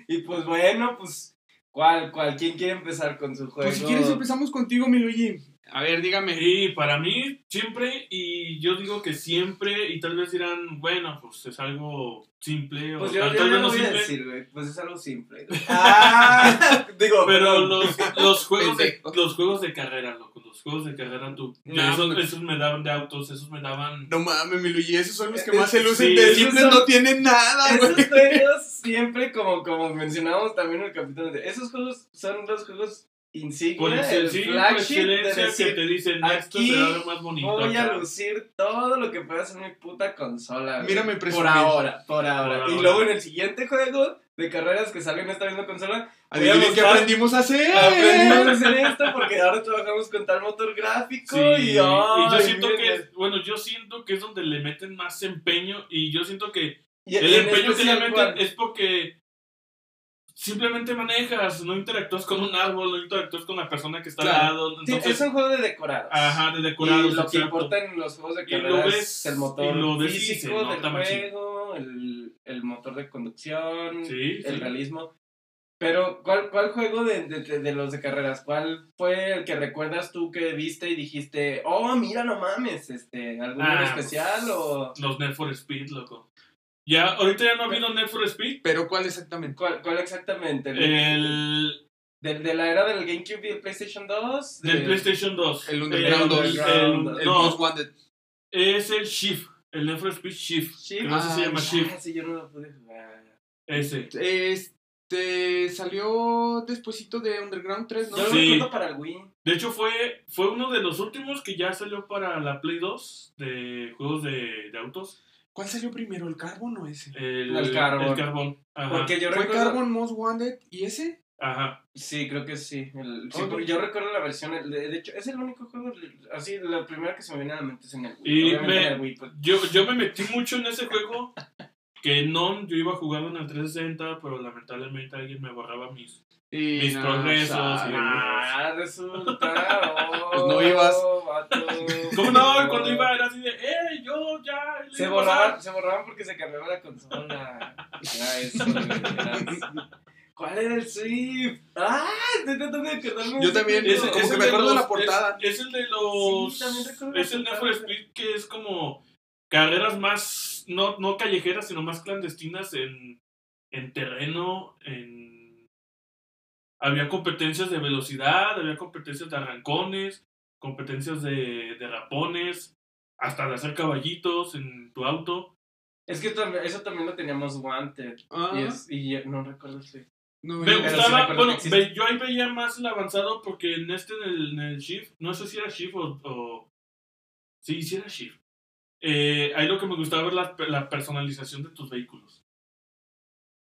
[SPEAKER 4] Y pues bueno, pues, ¿cuál, cuál? ¿Quién quiere empezar con su juego?
[SPEAKER 2] pues si quieres empezamos contigo, mi Luigi. A ver, dígame.
[SPEAKER 3] Y para mí, siempre, y yo digo que siempre, y tal vez dirán, bueno, pues es algo simple,
[SPEAKER 4] Pues
[SPEAKER 3] o
[SPEAKER 4] yo,
[SPEAKER 3] tal,
[SPEAKER 4] yo
[SPEAKER 3] tal no
[SPEAKER 4] voy a decir, güey, pues es algo simple. Ah, digo,
[SPEAKER 3] pero los, los, juegos de, los juegos de carrera, loco, los juegos de carrera, tú,
[SPEAKER 2] No,
[SPEAKER 3] esos,
[SPEAKER 2] pues-
[SPEAKER 3] esos me daban de autos, esos me daban...
[SPEAKER 2] No mames, mi Luigi, esos son los que
[SPEAKER 4] Eh,
[SPEAKER 2] más se lucen
[SPEAKER 3] sí,
[SPEAKER 2] de
[SPEAKER 3] esos
[SPEAKER 2] simples,
[SPEAKER 4] son-
[SPEAKER 2] no tienen nada, güey.
[SPEAKER 4] Esos juegos siempre, como, como mencionábamos también en el capítulo de esos juegos son los juegos insignia, el
[SPEAKER 3] sí, por
[SPEAKER 4] flagship de
[SPEAKER 3] excelencia que
[SPEAKER 4] decir,
[SPEAKER 3] te dicen, esto
[SPEAKER 4] aquí
[SPEAKER 3] más bonito.
[SPEAKER 4] voy a
[SPEAKER 3] acá".
[SPEAKER 4] lucir todo lo que pueda hacer mi puta consola. güey.
[SPEAKER 2] Mírame
[SPEAKER 4] Por ahora, por ahora.
[SPEAKER 3] Por
[SPEAKER 4] y
[SPEAKER 3] ahora.
[SPEAKER 4] luego en el siguiente juego de carreras que sale en esta misma consola,
[SPEAKER 2] Adivinen qué aprendimos a hacer.
[SPEAKER 4] aprendimos a hacer esto porque ahora trabajamos con tal motor gráfico
[SPEAKER 3] Sí,
[SPEAKER 4] y,
[SPEAKER 3] y yo siento
[SPEAKER 4] miren,
[SPEAKER 3] que, bueno, yo siento que es donde le meten más empeño y yo siento que
[SPEAKER 4] Y-
[SPEAKER 3] el
[SPEAKER 4] y en
[SPEAKER 3] empeño que le meten
[SPEAKER 4] ¿cuál?
[SPEAKER 3] es porque simplemente manejas, no interactúas con un árbol, no interactúas con la persona que está
[SPEAKER 2] Claro.
[SPEAKER 3] al lado.
[SPEAKER 4] Sí,
[SPEAKER 3] Entonces,
[SPEAKER 4] es un juego de decorados.
[SPEAKER 3] ajá, de
[SPEAKER 4] Y
[SPEAKER 3] decorados.
[SPEAKER 4] lo que importa en los juegos de
[SPEAKER 3] Y lo
[SPEAKER 4] carreras
[SPEAKER 3] ves-
[SPEAKER 4] es el
[SPEAKER 3] y
[SPEAKER 4] motor
[SPEAKER 3] lo y
[SPEAKER 4] físico del juego, el, el motor de conducción,
[SPEAKER 3] Sí,
[SPEAKER 4] el
[SPEAKER 3] sí.
[SPEAKER 4] realismo. Pero, ¿cuál, cuál juego de, de, de- de los de carreras? ¿Cuál fue el que recuerdas tú que viste y dijiste, oh, mira, no mames, este, ¿alguno
[SPEAKER 3] Ah,
[SPEAKER 4] especial o
[SPEAKER 3] Los Need for Speed, loco. Ya, ahorita ya no ha habido Need for Speed.
[SPEAKER 2] Pero ¿cuál exactamente?
[SPEAKER 4] cuál, cuál exactamente?
[SPEAKER 3] El,
[SPEAKER 4] ¿De, de la era del GameCube y el PlayStation 2?
[SPEAKER 3] del
[SPEAKER 4] De-
[SPEAKER 3] PlayStation 2.
[SPEAKER 2] El Underground 2.
[SPEAKER 4] Underground.
[SPEAKER 2] El
[SPEAKER 3] no,
[SPEAKER 2] Most Wanted.
[SPEAKER 3] es el Shift. El Need for Speed Shift.
[SPEAKER 4] Shift.
[SPEAKER 3] Que así
[SPEAKER 2] Ah,
[SPEAKER 3] se llama
[SPEAKER 2] el
[SPEAKER 3] Shift.
[SPEAKER 4] Ah, sí, yo no lo pude jugar.
[SPEAKER 3] Ese.
[SPEAKER 2] Este salió despuesito de Underground 3, ¿no?
[SPEAKER 4] Yo lo
[SPEAKER 3] Sí.
[SPEAKER 4] recuerdo para el Wii.
[SPEAKER 3] De hecho, fue, fue uno de los últimos que ya salió para la Play 2 de juegos de, de autos.
[SPEAKER 2] ¿Cuál salió primero, el Carbon o ese?
[SPEAKER 3] El,
[SPEAKER 4] El Carbon.
[SPEAKER 3] El Carbon. Ajá.
[SPEAKER 4] Porque yo
[SPEAKER 2] ¿Fue
[SPEAKER 4] recuerdo...
[SPEAKER 2] Carbon Most Wanted y ese?
[SPEAKER 3] Ajá.
[SPEAKER 4] Sí, creo que sí. El- sí,
[SPEAKER 2] Ok.
[SPEAKER 4] porque yo recuerdo la versión. De, de hecho, es el único juego. Así, la primera que se me viene a la mente es en el Wii.
[SPEAKER 3] Y me-
[SPEAKER 4] en el Wii, pues,
[SPEAKER 3] Yo, yo me metí mucho en ese juego que no, yo iba a jugar en el 360, pero lamentablemente alguien me borraba mis,
[SPEAKER 2] Y
[SPEAKER 3] mis
[SPEAKER 2] no,
[SPEAKER 3] progresos.
[SPEAKER 2] sabe.
[SPEAKER 3] y-
[SPEAKER 4] Ah, resulta. oh,
[SPEAKER 2] Pues no ibas.
[SPEAKER 4] vato.
[SPEAKER 3] ¿Cómo no? Cuando iba era así de, ¡eh, yo ya! le
[SPEAKER 4] Se
[SPEAKER 3] iba a pasar".
[SPEAKER 4] borraban, se borraban porque se cambiaba la consola. Eso, era- ¿Cuál era el Swift? ¡Ah! Estoy tratando de acordarme.
[SPEAKER 2] Yo
[SPEAKER 4] de
[SPEAKER 2] también,
[SPEAKER 3] Es,
[SPEAKER 2] como
[SPEAKER 3] es
[SPEAKER 2] que
[SPEAKER 3] el
[SPEAKER 2] me
[SPEAKER 3] de
[SPEAKER 2] acuerdo de
[SPEAKER 3] los-
[SPEAKER 2] la portada.
[SPEAKER 3] Es, es el de los.
[SPEAKER 4] Sí, también recuerdo la
[SPEAKER 3] es el Need for. Speed que es como carreras más. No, no callejeras, sino más clandestinas en, en terreno. En... Había competencias de velocidad, había competencias de arrancones, competencias de, de rapones, hasta de hacer caballitos en tu auto.
[SPEAKER 4] Es que también- eso también lo teníamos Wanted.
[SPEAKER 2] Ah,
[SPEAKER 4] Y, es, y yo- no recuerdo Swift.
[SPEAKER 2] no
[SPEAKER 3] Me
[SPEAKER 4] sí
[SPEAKER 3] gustaba, bueno, ve- yo ahí veía más el avanzado porque en este, en el, en el Shift, no sé si era Shift o... o- sí, sí era Shift. Eh, ahí lo que me gustaba era la, la personalización de tus vehículos.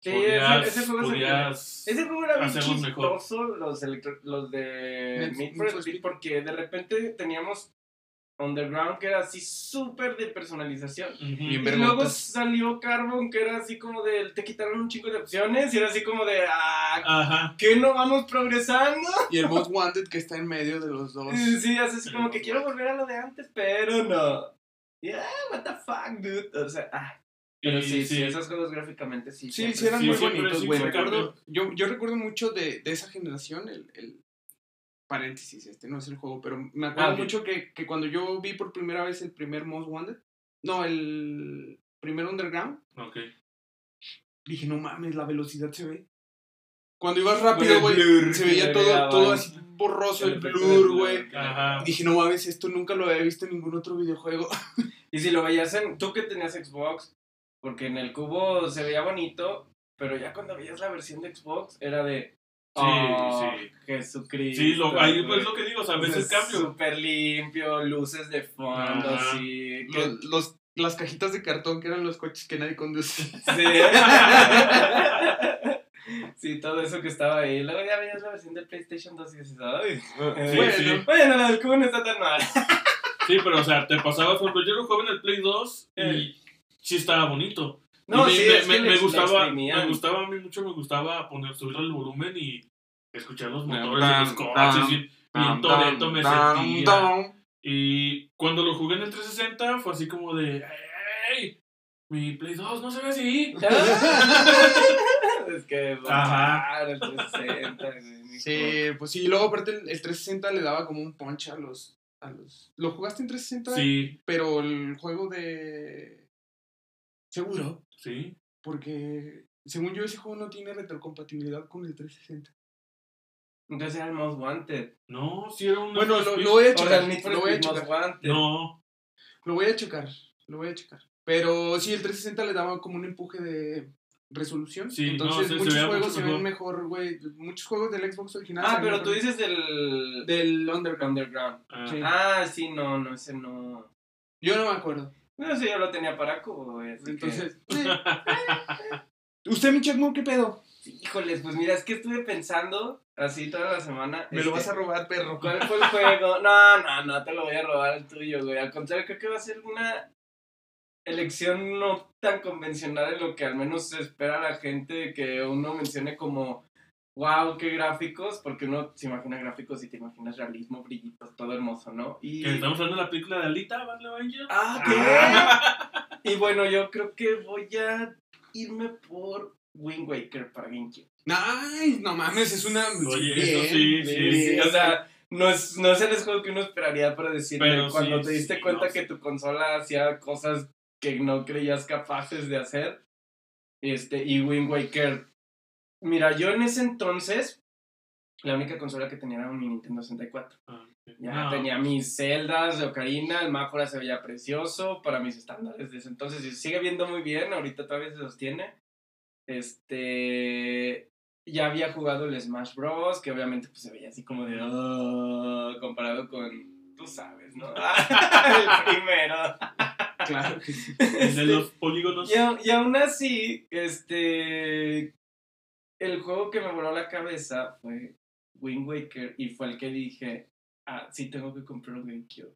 [SPEAKER 4] Sí,
[SPEAKER 3] podías,
[SPEAKER 4] ese, ese juego se-
[SPEAKER 3] podías-
[SPEAKER 4] Ese juego era bien chistoso, los, los de
[SPEAKER 2] Need-
[SPEAKER 4] for Speed, porque de repente teníamos Underground que era así súper de personalización. Y luego salió Carbon que era así como de, te quitaron un chingo de opciones y era así como de, ah,
[SPEAKER 3] Ajá.
[SPEAKER 4] ¿qué no vamos progresando?
[SPEAKER 2] Y el Most Wanted que está en medio de los dos.
[SPEAKER 4] Sí, así como que quiero volver a lo de antes, pero no. Y, ah, what the fuck, dude. O sea, ah. Pero
[SPEAKER 3] Y
[SPEAKER 4] sí, sí, esos juegos gráficamente sí.
[SPEAKER 2] Sí,
[SPEAKER 4] siempre
[SPEAKER 2] sí eran
[SPEAKER 3] Sí,
[SPEAKER 2] muy bonitos, güey. Recuerdo, yo, yo recuerdo mucho de, de esa generación, el, el paréntesis, este no es el juego, pero me acuerdo
[SPEAKER 4] Ah,
[SPEAKER 2] mucho que, que cuando yo vi por primera vez el primer Most Wanted, no, el primer Underground,
[SPEAKER 3] Ok.
[SPEAKER 2] dije, no mames, la velocidad se ve. Cuando ibas rápido, güey, se veía todo, todo así borroso,
[SPEAKER 4] El
[SPEAKER 2] el blur, güey. Dije, no mames, esto nunca lo había visto en ningún otro videojuego.
[SPEAKER 4] Y si lo veías en. Tú que tenías Xbox, porque en el cubo se veía bonito, pero ya cuando veías la versión de Xbox era de.
[SPEAKER 3] Sí,
[SPEAKER 4] "Oh,
[SPEAKER 3] sí.
[SPEAKER 4] Jesucristo.
[SPEAKER 3] Sí, lo, ahí
[SPEAKER 4] güey".
[SPEAKER 3] pues lo que digo, o sea,
[SPEAKER 4] sea,
[SPEAKER 3] el cambio.
[SPEAKER 4] Súper limpio, luces de fondo,
[SPEAKER 3] Ajá.
[SPEAKER 4] que-
[SPEAKER 2] Los, los- las cajitas de cartón que eran los coches que nadie conduce.
[SPEAKER 4] Sí. sí, todo eso que estaba ahí. Luego ya veías la versión del PlayStation 2 y dices, ay.
[SPEAKER 3] Sí,
[SPEAKER 2] Bueno,
[SPEAKER 3] sí.
[SPEAKER 4] Bueno, la del cubo no está tan mal.
[SPEAKER 3] Sí, pero o sea, te pasaba, por ejemplo, yo lo jugaba en el Play 2 y sí estaba bonito.
[SPEAKER 4] No,
[SPEAKER 3] Y
[SPEAKER 4] sí,
[SPEAKER 3] me,
[SPEAKER 4] es
[SPEAKER 3] me-
[SPEAKER 4] que
[SPEAKER 3] me gustaba, me gustaba a mí mucho, me gustaba poner, subir el volumen y escuchar los motores de los coches y Toretto me sentía. Y cuando lo jugué en el 360 fue así como de, ¡Ey! Mi Play 2 no se ve así.
[SPEAKER 4] es que
[SPEAKER 3] Ajá.
[SPEAKER 4] el 360, güey, ni
[SPEAKER 2] Sí, pues sí, y luego aparte el, el 360 le daba como un punch a los, a los... ¿Lo jugaste en 360?
[SPEAKER 3] Sí,
[SPEAKER 2] Pero el juego de... Seguro,
[SPEAKER 3] sí.
[SPEAKER 2] porque según yo ese juego no tiene retrocompatibilidad con el 360.
[SPEAKER 4] Entonces era el Most Wanted.
[SPEAKER 3] No, sí era un.
[SPEAKER 2] Bueno, lo, lo voy a
[SPEAKER 4] O sea,
[SPEAKER 2] lo voy a checar,
[SPEAKER 4] Wanted.
[SPEAKER 3] No,
[SPEAKER 2] lo voy a checar, lo voy a checar. Pero sí, el 360 le daba como un empuje de resolución.
[SPEAKER 3] Sí,
[SPEAKER 2] Entonces muchos juegos
[SPEAKER 3] mucho
[SPEAKER 2] se ven
[SPEAKER 3] mejor.
[SPEAKER 2] güey. Muchos juegos del Xbox original.
[SPEAKER 4] Ah, pero
[SPEAKER 2] mejor
[SPEAKER 4] tú dices del.
[SPEAKER 2] Del Underground.
[SPEAKER 4] Underground.
[SPEAKER 3] ah,
[SPEAKER 2] Sí.
[SPEAKER 4] Ah, sí, no, no, ese no.
[SPEAKER 2] Yo no me acuerdo.
[SPEAKER 4] No sé, yo lo tenía para cubo, que-
[SPEAKER 2] Entonces... eh. ¿Usted, mi Chacmo, qué pedo?
[SPEAKER 4] Híjoles, pues mira, es que estuve pensando así toda la semana.
[SPEAKER 2] Me lo vas
[SPEAKER 4] este,
[SPEAKER 2] a robar, perro.
[SPEAKER 4] ¿Cuál fue el juego? No, no, no te lo voy a robar el tuyo, güey. Al contrario, creo que va a ser una elección no tan convencional en lo que al menos se espera la gente que uno mencione como, wow, qué gráficos, porque uno se imagina gráficos y te imaginas realismo, brillitos, todo hermoso, ¿no? Y...
[SPEAKER 3] Que estamos hablando de la película de Alita, Battle Angel.
[SPEAKER 4] Ah, ¿qué? y bueno, yo creo que voy a irme por Wind Waker para GameCube.
[SPEAKER 2] Nice, no mames, es una.
[SPEAKER 3] Oye,
[SPEAKER 2] bien,
[SPEAKER 3] eso sí,
[SPEAKER 2] bien,
[SPEAKER 3] sí,
[SPEAKER 4] o sea, no es, no es el juego que uno esperaría para decirle
[SPEAKER 3] Pero
[SPEAKER 4] cuando
[SPEAKER 3] sí,
[SPEAKER 4] te diste
[SPEAKER 3] sí,
[SPEAKER 4] cuenta
[SPEAKER 3] no,
[SPEAKER 4] que tu consola hacía cosas que no creías capaces de hacer. Este, y Wind Waker. Mira, yo en ese entonces, la única consola que tenía era un Nintendo 64.
[SPEAKER 3] Ah, ok.
[SPEAKER 4] Ya
[SPEAKER 3] No,
[SPEAKER 4] tenía mis celdas de Ocarina, el Majora se veía precioso para mis estándares de ese entonces. Y sigue viendo muy bien, ahorita todavía se sostiene. Este. Ya había jugado el Smash Bros. Que obviamente pues, se veía así como de. "Ah", comparado con. Tú sabes, ¿no? el primero.
[SPEAKER 2] Claro que sí.
[SPEAKER 3] El de los polígonos.
[SPEAKER 4] Y aún así, este. El juego que me voló la cabeza fue Wind Waker y fue el que dije, ah, sí tengo que comprar un GameCube.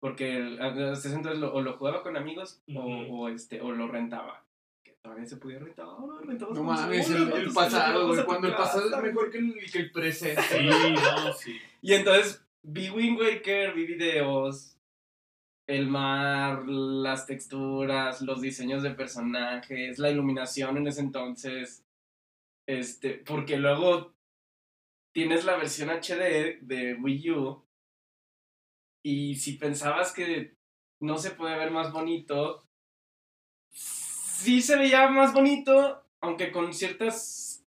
[SPEAKER 4] Porque el- hasta ese entonces lo- o lo jugaba con amigos o,
[SPEAKER 3] Ujú.
[SPEAKER 4] o, este, o lo rentaba. Que todavía se podía rentar. rentamos
[SPEAKER 2] No
[SPEAKER 4] con
[SPEAKER 2] mames, el, el pasado, güey. Cuando el pasado es mejor que el, que el presente.
[SPEAKER 3] Sí, no, sí.
[SPEAKER 4] Y entonces vi Wind Waker, vi videos, el mar, las texturas, los diseños de personajes, la iluminación en ese entonces. Este, porque luego tienes la versión HD de Wii U y si pensabas que no se puede ver más bonito, sí se veía más bonito, aunque con ciertas,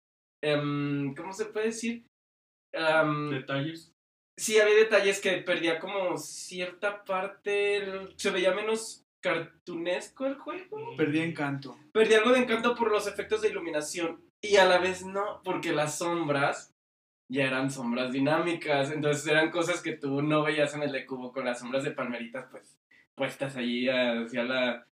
[SPEAKER 4] em, ¿cómo se puede decir?
[SPEAKER 3] Detalles.
[SPEAKER 4] sí había detalles que perdía como cierta parte, se veía menos cartunesco el juego.
[SPEAKER 2] Perdí encanto.
[SPEAKER 4] Perdí algo de encanto por los efectos de iluminación y a la vez no, porque las sombras ya eran sombras dinámicas, entonces eran cosas que tú no veías en el de cubo con las sombras de palmeritas pues puestas allí hacia la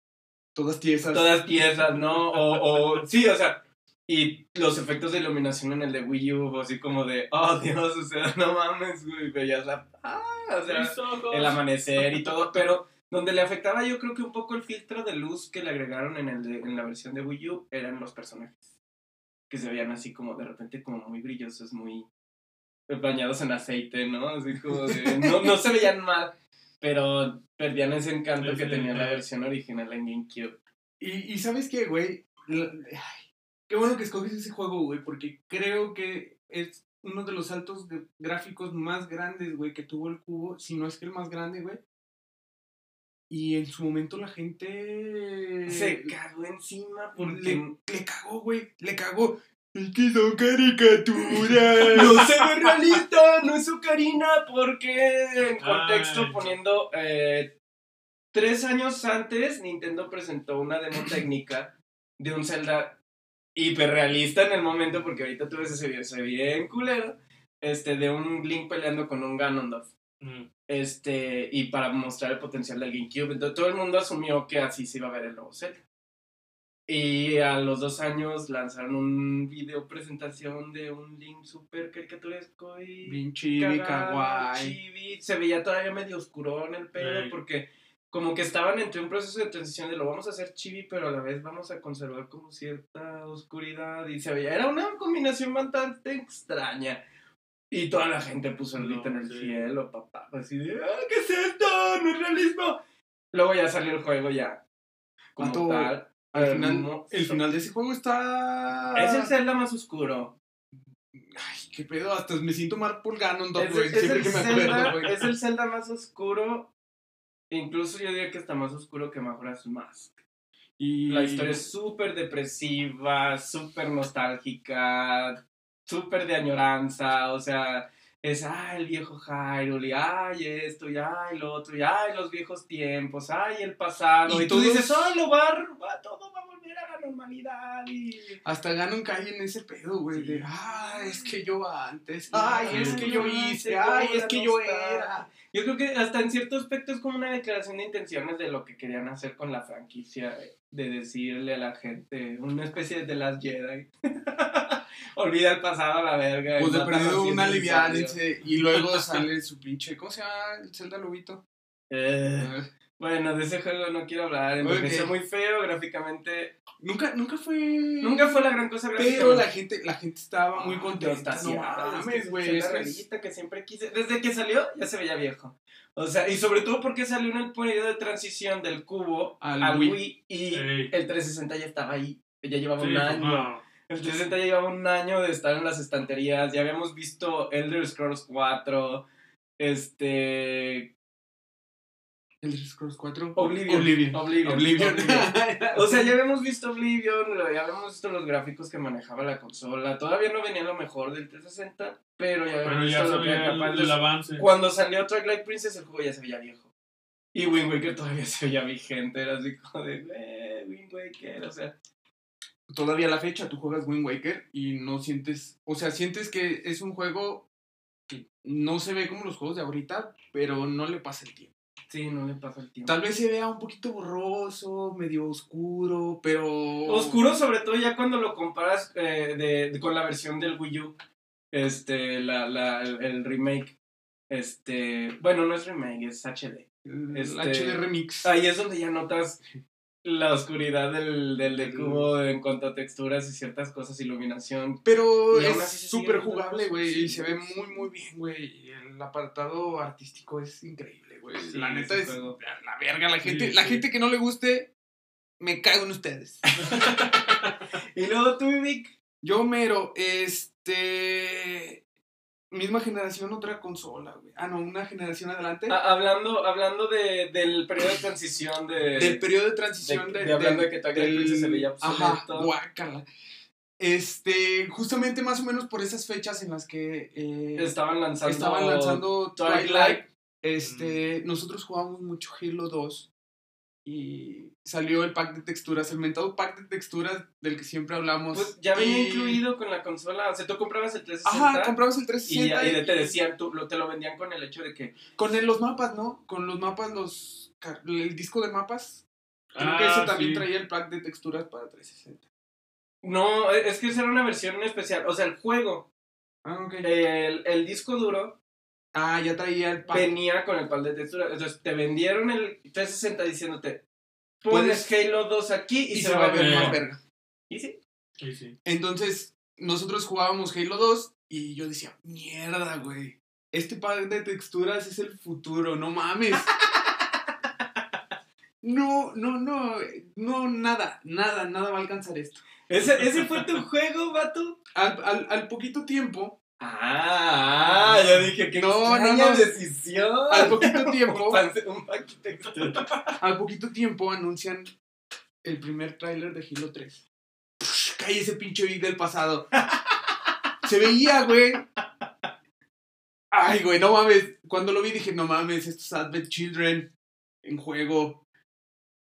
[SPEAKER 2] Todas tiesas.
[SPEAKER 4] todas piezas, ¿no? O, o sí, o sea, y los efectos de iluminación en el de Wii U, así como de, oh Dios, o sea, no mames, güey, veías la, ah, o sea,
[SPEAKER 3] Mis ojos.
[SPEAKER 4] el amanecer y todo, pero donde le afectaba yo creo que un poco el filtro de luz que le agregaron en, el de- en la versión de Wii U eran los personajes, que se veían así como de repente como muy brillosos, muy bañados en aceite, ¿no? Así como de, no, no se veían mal, pero perdían ese encanto que tenía la versión original en GameCube.
[SPEAKER 2] Y, y ¿sabes qué, güey? Ay, Qué bueno que escoges ese juego, güey, porque creo que es uno de los saltos de- gráficos más grandes, güey, que tuvo el cubo, si no es que el más grande, güey. Y en su momento la gente...
[SPEAKER 4] Se cagó encima porque
[SPEAKER 2] le, le cagó, güey, le cagó. Es que son caricaturas.
[SPEAKER 4] no se ve realista, no es Ocarina, porque en contexto
[SPEAKER 3] Ay.
[SPEAKER 4] poniendo eh, tres años antes Nintendo presentó una demo técnica de un Zelda hiperrealista en el momento, porque ahorita tú ves ese video, se ve bien culero, este, de un Link peleando con un Ganondorf.
[SPEAKER 3] Mm.
[SPEAKER 4] Este, y para mostrar el potencial del GameCube. Entonces todo el mundo asumió que así se iba a ver el nuevo Zelda. Y a los dos años lanzaron un video presentación de un Link super caricaturesco y
[SPEAKER 2] Bien chibi, kawaii.
[SPEAKER 4] Se veía todavía medio oscuro en el pelo
[SPEAKER 3] Ey.
[SPEAKER 4] porque como que estaban entre un proceso de transición de lo vamos a hacer chibi, pero a la vez vamos a conservar como cierta oscuridad y se veía, era una combinación bastante extraña. Y toda la gente puso el grito en el
[SPEAKER 3] sí.
[SPEAKER 4] cielo, papá, así de, "Ah, ¿qué es esto? No es realismo. Luego ya salió el juego ya. Como
[SPEAKER 2] ¿Cuánto-
[SPEAKER 4] tal.
[SPEAKER 2] Al final, el final de ese juego está...
[SPEAKER 4] Es el Zelda más oscuro.
[SPEAKER 2] Ay, qué pedo, hasta me siento mal por Ganondorf,
[SPEAKER 4] Es, es
[SPEAKER 2] Siempre
[SPEAKER 4] el
[SPEAKER 2] que me
[SPEAKER 4] Zelda,
[SPEAKER 2] acuerdo, güey.
[SPEAKER 4] es el Zelda más oscuro. Incluso yo diría que está más oscuro que Majora's Mask.
[SPEAKER 2] Y
[SPEAKER 4] La historia es súper depresiva, súper nostálgica, súper de añoranza, o sea, es, ay, el viejo Hyrule, ay, esto, y ay, lo otro, y ay, los viejos tiempos, ay, el pasado,
[SPEAKER 2] Y
[SPEAKER 4] y, tú dices, ay, lo va, a- va- todo va a volver volver a la normalidad y...
[SPEAKER 2] Hasta Ganon cae en ese pedo, güey. De, ay, es que yo antes. Ay, es que yo hice. Ay, es que yo era.
[SPEAKER 4] Yo creo que hasta en cierto aspecto es como una declaración de intenciones de lo que querían hacer con la franquicia, de, de decirle a la gente, una especie de las Jedi. Olvida el pasado a la verga.
[SPEAKER 2] Pues de perdido una aliviánense. Y luego sale su pinche. ¿Cómo se llama el Zelda Lobito?
[SPEAKER 4] Eh, bueno, de ese juego no quiero hablar, envejeció
[SPEAKER 2] Ok.
[SPEAKER 4] muy feo gráficamente.
[SPEAKER 2] Nunca, nunca fue.
[SPEAKER 4] Nunca fue la gran cosa gráficamente.
[SPEAKER 2] Pero la gente, la gente estaba muy
[SPEAKER 4] Ah,
[SPEAKER 2] contenta. No mames, güey.
[SPEAKER 4] es la
[SPEAKER 2] que
[SPEAKER 4] siempre quise. Desde que salió ya se veía viejo. O sea, y sobre todo porque salió en el periodo de transición del cubo
[SPEAKER 2] Al
[SPEAKER 4] al,
[SPEAKER 2] Wii.
[SPEAKER 4] Wii. y
[SPEAKER 3] Ey.
[SPEAKER 4] el 360 ya estaba ahí. Ya llevaba
[SPEAKER 3] Sí,
[SPEAKER 4] un año.
[SPEAKER 3] no.
[SPEAKER 4] El 360 ya llevaba un año de estar en las estanterías. Ya habíamos visto Elder Scrolls 4. Este.
[SPEAKER 2] ¿El Scrolls 4?
[SPEAKER 4] Oblivion.
[SPEAKER 2] Oblivion.
[SPEAKER 4] Oblivion.
[SPEAKER 2] Oblivion.
[SPEAKER 4] O sea, ya habíamos visto Oblivion, ya habíamos visto los gráficos que manejaba la consola. Todavía no venía lo mejor del 360, pero ya habíamos
[SPEAKER 3] Pero ya
[SPEAKER 4] visto lo que
[SPEAKER 3] sabía
[SPEAKER 4] era
[SPEAKER 3] el,
[SPEAKER 4] capaz de
[SPEAKER 3] el avance.
[SPEAKER 4] Cuando salió Twilight Princess, el juego ya se veía viejo. Y Wind Waker todavía se veía vigente. Era así como de, eh, Wind Waker, o sea.
[SPEAKER 2] Todavía a la fecha tú juegas Wind Waker y no sientes. O sea, sientes que es un juego que no se ve como los juegos de ahorita, pero no le pasa el tiempo.
[SPEAKER 4] Sí, no le pasa el tiempo.
[SPEAKER 2] Tal vez se vea un poquito borroso, medio oscuro, pero.
[SPEAKER 4] Oscuro, sobre todo ya cuando lo comparas eh, de, de- con la versión del Wii U. Este, la, la, el, el remake. Este, bueno, no es remake, es HD. Este-
[SPEAKER 2] HD Remix.
[SPEAKER 4] Ahí es donde ya notas la oscuridad del, del de cubo en cuanto a texturas y ciertas cosas, iluminación.
[SPEAKER 2] Pero
[SPEAKER 4] Y
[SPEAKER 2] es súper jugable, güey.
[SPEAKER 4] sí,
[SPEAKER 2] y se ve muy, muy bien, güey. El apartado artístico es increíble, güey.
[SPEAKER 4] Sí,
[SPEAKER 2] la neta es
[SPEAKER 4] juego.
[SPEAKER 2] la, verga. La gente,
[SPEAKER 3] Sí,
[SPEAKER 2] la gente que no le guste, me cago en ustedes.
[SPEAKER 4] Y luego tú, Vic.
[SPEAKER 2] Yo, mero, este. Misma generación, otra consola, güey. Ah, no, una generación adelante.
[SPEAKER 4] Ah, hablando, hablando de, del periodo de transición de...
[SPEAKER 2] del periodo de
[SPEAKER 4] de,
[SPEAKER 2] transición de,
[SPEAKER 4] de hablando de, que Princess se veía
[SPEAKER 2] Ajá, guácala. Este, justamente más o menos por esas fechas en las que eh,
[SPEAKER 4] Estaban lanzando...
[SPEAKER 2] estaban lanzando
[SPEAKER 4] Twilight.
[SPEAKER 2] Twilight, este, nosotros jugábamos mucho Halo 2 y salió el pack de texturas, el mentado pack de texturas del que siempre hablamos.
[SPEAKER 4] Pues ya venía
[SPEAKER 2] Y-
[SPEAKER 4] incluido con la consola. O sea, tú comprabas el 360
[SPEAKER 2] Ajá, comprabas el
[SPEAKER 4] y,
[SPEAKER 2] 360
[SPEAKER 4] y te decían, tú, lo, te lo vendían con el hecho de que...
[SPEAKER 2] con el- los mapas, ¿no? Con los mapas, los el disco de mapas. Creo que
[SPEAKER 3] Ah,
[SPEAKER 2] ese también
[SPEAKER 3] sí.
[SPEAKER 2] traía el pack de texturas para 360.
[SPEAKER 4] No, es que esa era una versión especial. O sea, el juego,
[SPEAKER 2] Ah, ok.
[SPEAKER 4] el, el disco duro,
[SPEAKER 2] Ah, ya traía el pack.
[SPEAKER 4] venía con el pack de textura. Entonces te vendieron el 360 diciéndote, pones
[SPEAKER 2] Puedes-
[SPEAKER 4] Halo 2 aquí y,
[SPEAKER 2] y se va a ver más verga.
[SPEAKER 4] Y sí.
[SPEAKER 3] Sí, sí.
[SPEAKER 2] Entonces, nosotros jugábamos Halo 2 y yo decía, mierda, güey. Este pack de texturas es el futuro, no mames. No, no, no, no, nada, nada, nada va a alcanzar esto.
[SPEAKER 4] ¿Ese, ese fue tu juego, vato?
[SPEAKER 2] Al, al, al poquito tiempo,
[SPEAKER 4] Ah, ya dije que
[SPEAKER 2] No, no, no.
[SPEAKER 4] decisión.
[SPEAKER 2] al poquito tiempo, al poquito tiempo anuncian el primer tráiler de Halo 3. Psh, cae ese pinche beat del pasado. Se veía, güey. Ay, güey, no mames. Cuando lo vi dije, no mames, estos Advent Children en juego.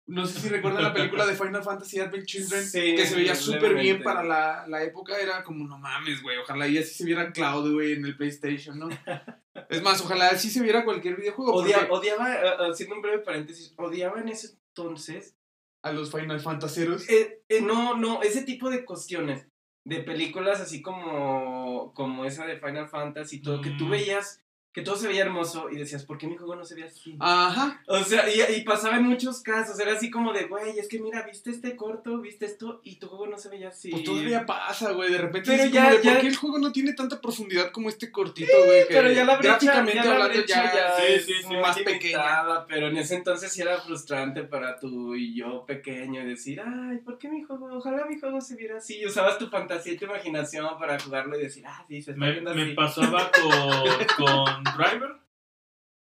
[SPEAKER 2] No sé si recuerdan la película de Final Fantasy Advent Children,
[SPEAKER 4] Sí,
[SPEAKER 2] que se veía súper bien para la, la época. Era como, no mames, güey. Ojalá y así se viera Cloud, güey, en el PlayStation, ¿no? Es más, ojalá así se viera cualquier videojuego.
[SPEAKER 4] Odia- odiaba, eh, haciendo un breve paréntesis, odiaba en ese entonces
[SPEAKER 2] A los Final Fantaseros.
[SPEAKER 4] Eh, eh, no, no, ese tipo de cuestiones de películas así como, como esa de Final Fantasy y todo, que tú
[SPEAKER 3] Mm.
[SPEAKER 4] veías que todo se veía hermoso y decías, ¿por qué mi juego no se ve así?
[SPEAKER 2] Ajá.
[SPEAKER 4] O sea, y, y pasaba en muchos casos, era así como de, güey, es que mira, viste este corto, viste esto y tu juego no se veía así.
[SPEAKER 2] Pues todavía pasa, güey. De repente
[SPEAKER 4] Pero
[SPEAKER 2] es
[SPEAKER 4] ya-
[SPEAKER 2] como de,
[SPEAKER 4] ya-
[SPEAKER 2] ¿por qué el juego no tiene tanta profundidad como este cortito, güey?
[SPEAKER 4] Pero ya la brecha,
[SPEAKER 2] gráficamente
[SPEAKER 4] ya la
[SPEAKER 2] hablando
[SPEAKER 4] brecha ya,
[SPEAKER 3] Sí,
[SPEAKER 4] es
[SPEAKER 3] sí, sí,
[SPEAKER 2] más pequeña.
[SPEAKER 4] limitada, pero en ese entonces sí era frustrante para tú y yo pequeño decir, ay, ¿por qué mi juego? Ojalá mi juego se viera así. Y usabas tu fantasía y tu imaginación para jugarlo y decir, ah, sí, se está
[SPEAKER 3] Me,
[SPEAKER 4] viendo
[SPEAKER 3] me pasaba con, con Driver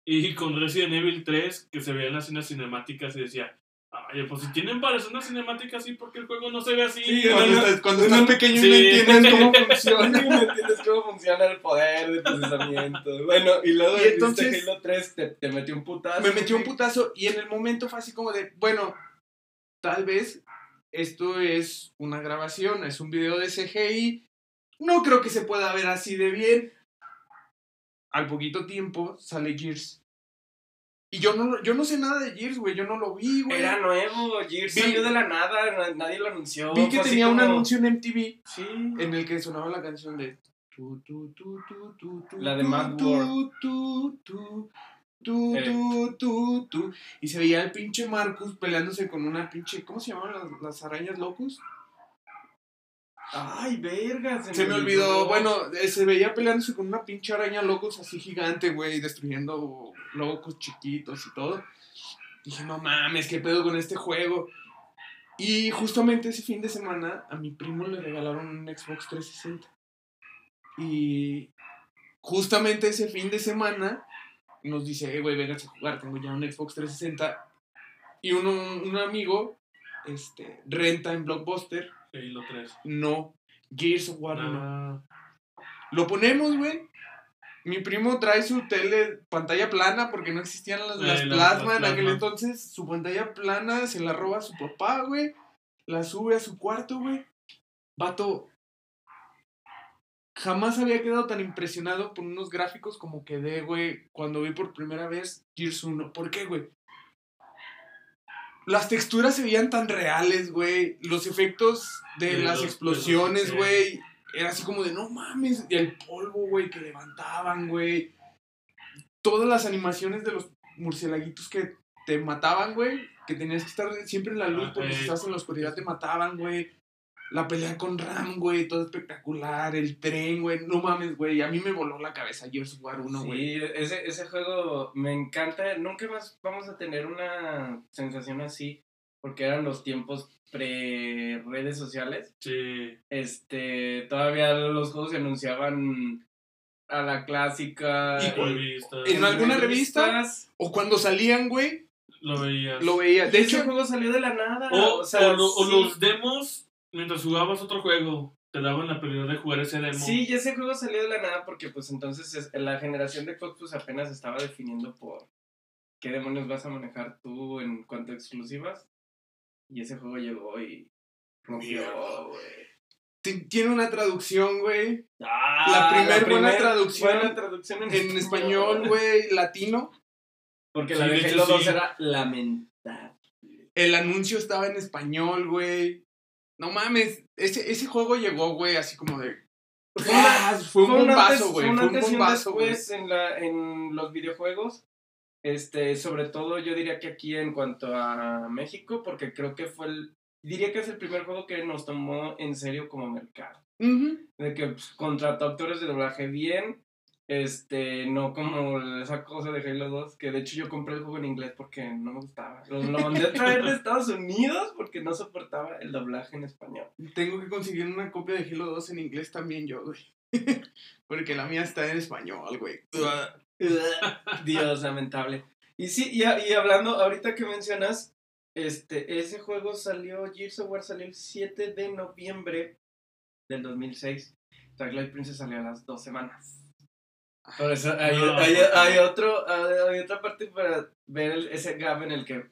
[SPEAKER 3] y con Resident Evil 3 que se veían las escenas cinemáticas y decía, ay, pues si tienen para hacer una cinemática así, ¿por qué el juego no se ve así?
[SPEAKER 4] Sí,
[SPEAKER 2] Cuando,
[SPEAKER 4] no, no,
[SPEAKER 2] estás, cuando
[SPEAKER 4] no,
[SPEAKER 2] estás
[SPEAKER 4] no,
[SPEAKER 2] pequeño y
[SPEAKER 3] sí.
[SPEAKER 2] no entiendes cómo funciona.
[SPEAKER 4] no entiendes cómo funciona el poder de procesamiento. Bueno, y luego
[SPEAKER 2] Y entonces-
[SPEAKER 4] Halo 3 te, te metió un putazo.
[SPEAKER 2] Me metió un putazo y en el momento fue así como de, bueno, tal vez esto es una grabación, es un video de CGI. No creo que se pueda ver así de bien. Al poquito tiempo sale Gears. Y yo no, yo no sé nada de Gears, güey. Yo no lo vi, güey.
[SPEAKER 4] Era nuevo, Gears
[SPEAKER 2] Vi-
[SPEAKER 4] salió de la nada, na- nadie lo anunció.
[SPEAKER 2] Vi que tenía un
[SPEAKER 4] como-
[SPEAKER 2] anuncio en MTV
[SPEAKER 4] Sí.
[SPEAKER 2] en el que sonaba la canción de. tu, tu, tu, tu, tu, tu,
[SPEAKER 4] La de Mad World.
[SPEAKER 2] tu, tu, tu,
[SPEAKER 4] Eh.
[SPEAKER 2] tu, tu, tu. Y se veía el pinche Marcus peleándose con una pinche. ¿Cómo se llamaban las, las arañas locus?
[SPEAKER 4] Ay, verga.
[SPEAKER 2] Se me olvidó. Bueno, eh, se veía peleándose con una pinche araña locos así gigante, güey, destruyendo locos chiquitos y todo. Dije, no mames, qué pedo con este juego. Y justamente ese fin de semana a mi primo le regalaron un Xbox 360. Y justamente ese fin de semana nos dice, eh, güey, véngase a jugar, tengo ya un Xbox 360. Y uno, un amigo este, renta en Blockbuster,
[SPEAKER 3] Halo 3.
[SPEAKER 2] no, Gears of War 1.
[SPEAKER 3] Ah,
[SPEAKER 2] Lo ponemos, güey. Mi primo trae su tele, pantalla plana, porque no existían las, las
[SPEAKER 3] las-
[SPEAKER 2] plasma
[SPEAKER 3] las
[SPEAKER 2] en aquel entonces. Su pantalla plana se la roba a su papá, güey. La sube a su cuarto, güey. Vato. Jamás había quedado tan impresionado por unos gráficos como quedé, güey, cuando vi por primera vez Gears 1. ¿Por qué, güey? Las texturas se veían tan reales, güey. Los efectos de
[SPEAKER 3] De
[SPEAKER 2] las
[SPEAKER 3] los-
[SPEAKER 2] explosiones,
[SPEAKER 3] los-
[SPEAKER 2] güey. Era así como de, no mames. Y el polvo, güey, que levantaban, güey. Todas las animaciones de los murcielaguitos que te mataban, güey. Que tenías que estar siempre en la luz
[SPEAKER 3] Ah,
[SPEAKER 2] porque si estabas en la oscuridad te mataban, güey. La pelea con Ram, güey, todo espectacular. El tren, güey. No mames, güey. A mí me voló la cabeza Gears of War 1, güey.
[SPEAKER 4] Sí, ese, ese juego me encanta. Nunca más vamos a tener una sensación así, porque eran los tiempos pre-redes sociales.
[SPEAKER 3] sí.
[SPEAKER 4] Este, todavía los juegos se anunciaban a la clásica.
[SPEAKER 2] Y cuando-
[SPEAKER 3] revistas,
[SPEAKER 2] en alguna revista?
[SPEAKER 4] revistas.
[SPEAKER 2] O cuando salían, güey,
[SPEAKER 3] Lo veías.
[SPEAKER 2] lo veía.
[SPEAKER 4] De hecho, el juego salió de la nada.
[SPEAKER 3] O,
[SPEAKER 4] o sea,
[SPEAKER 3] o lo- o
[SPEAKER 4] sí.
[SPEAKER 3] los demos mientras jugabas otro juego. Te daban la prioridad de jugar ese demo.
[SPEAKER 4] Sí, y ese juego salió de la nada porque pues entonces es- la generación de Xbox pues apenas estaba definiendo por qué demonios vas a manejar tú en cuanto a exclusivas. Y ese juego llegó y rompió, güey.
[SPEAKER 2] tiene una traducción, güey.
[SPEAKER 4] Ah,
[SPEAKER 2] La primer buena traducción
[SPEAKER 4] buena traducción en,
[SPEAKER 2] En español, güey, latino.
[SPEAKER 4] Porque
[SPEAKER 3] Sí,
[SPEAKER 4] la de Halo 2
[SPEAKER 3] sí.
[SPEAKER 4] era lamentable.
[SPEAKER 2] El anuncio estaba en español, güey. No mames, ese, ese juego llegó, güey, así como de...
[SPEAKER 4] Fue
[SPEAKER 2] ¡Ah! Un bombazo, güey.
[SPEAKER 4] Fue un
[SPEAKER 2] bombazo, güey.
[SPEAKER 4] en, la, en los videojuegos. Este, sobre todo yo diría que aquí en cuanto a México, porque creo que fue el, diría que es el primer juego que nos tomó en serio como mercado. De que pues, contrató actores de doblaje bien, este, no como esa cosa de Halo 2, que de hecho yo compré el juego en inglés porque no me gustaba. Lo, lo mandé a traer de Estados Unidos porque no soportaba el doblaje en español.
[SPEAKER 2] Tengo que conseguir una copia de Halo 2 en inglés también yo, güey. Porque la mía está en español, güey.
[SPEAKER 4] Dios, lamentable. Y sí, y, y hablando, ahorita que mencionas, este, ese juego salió, Gears of War salió el 7 de noviembre del 2006. Twilight Princess salió a las dos semanas. Por eso hay,
[SPEAKER 3] No,
[SPEAKER 4] hay, hay otro, hay otra parte para ver el- ese gap en el que...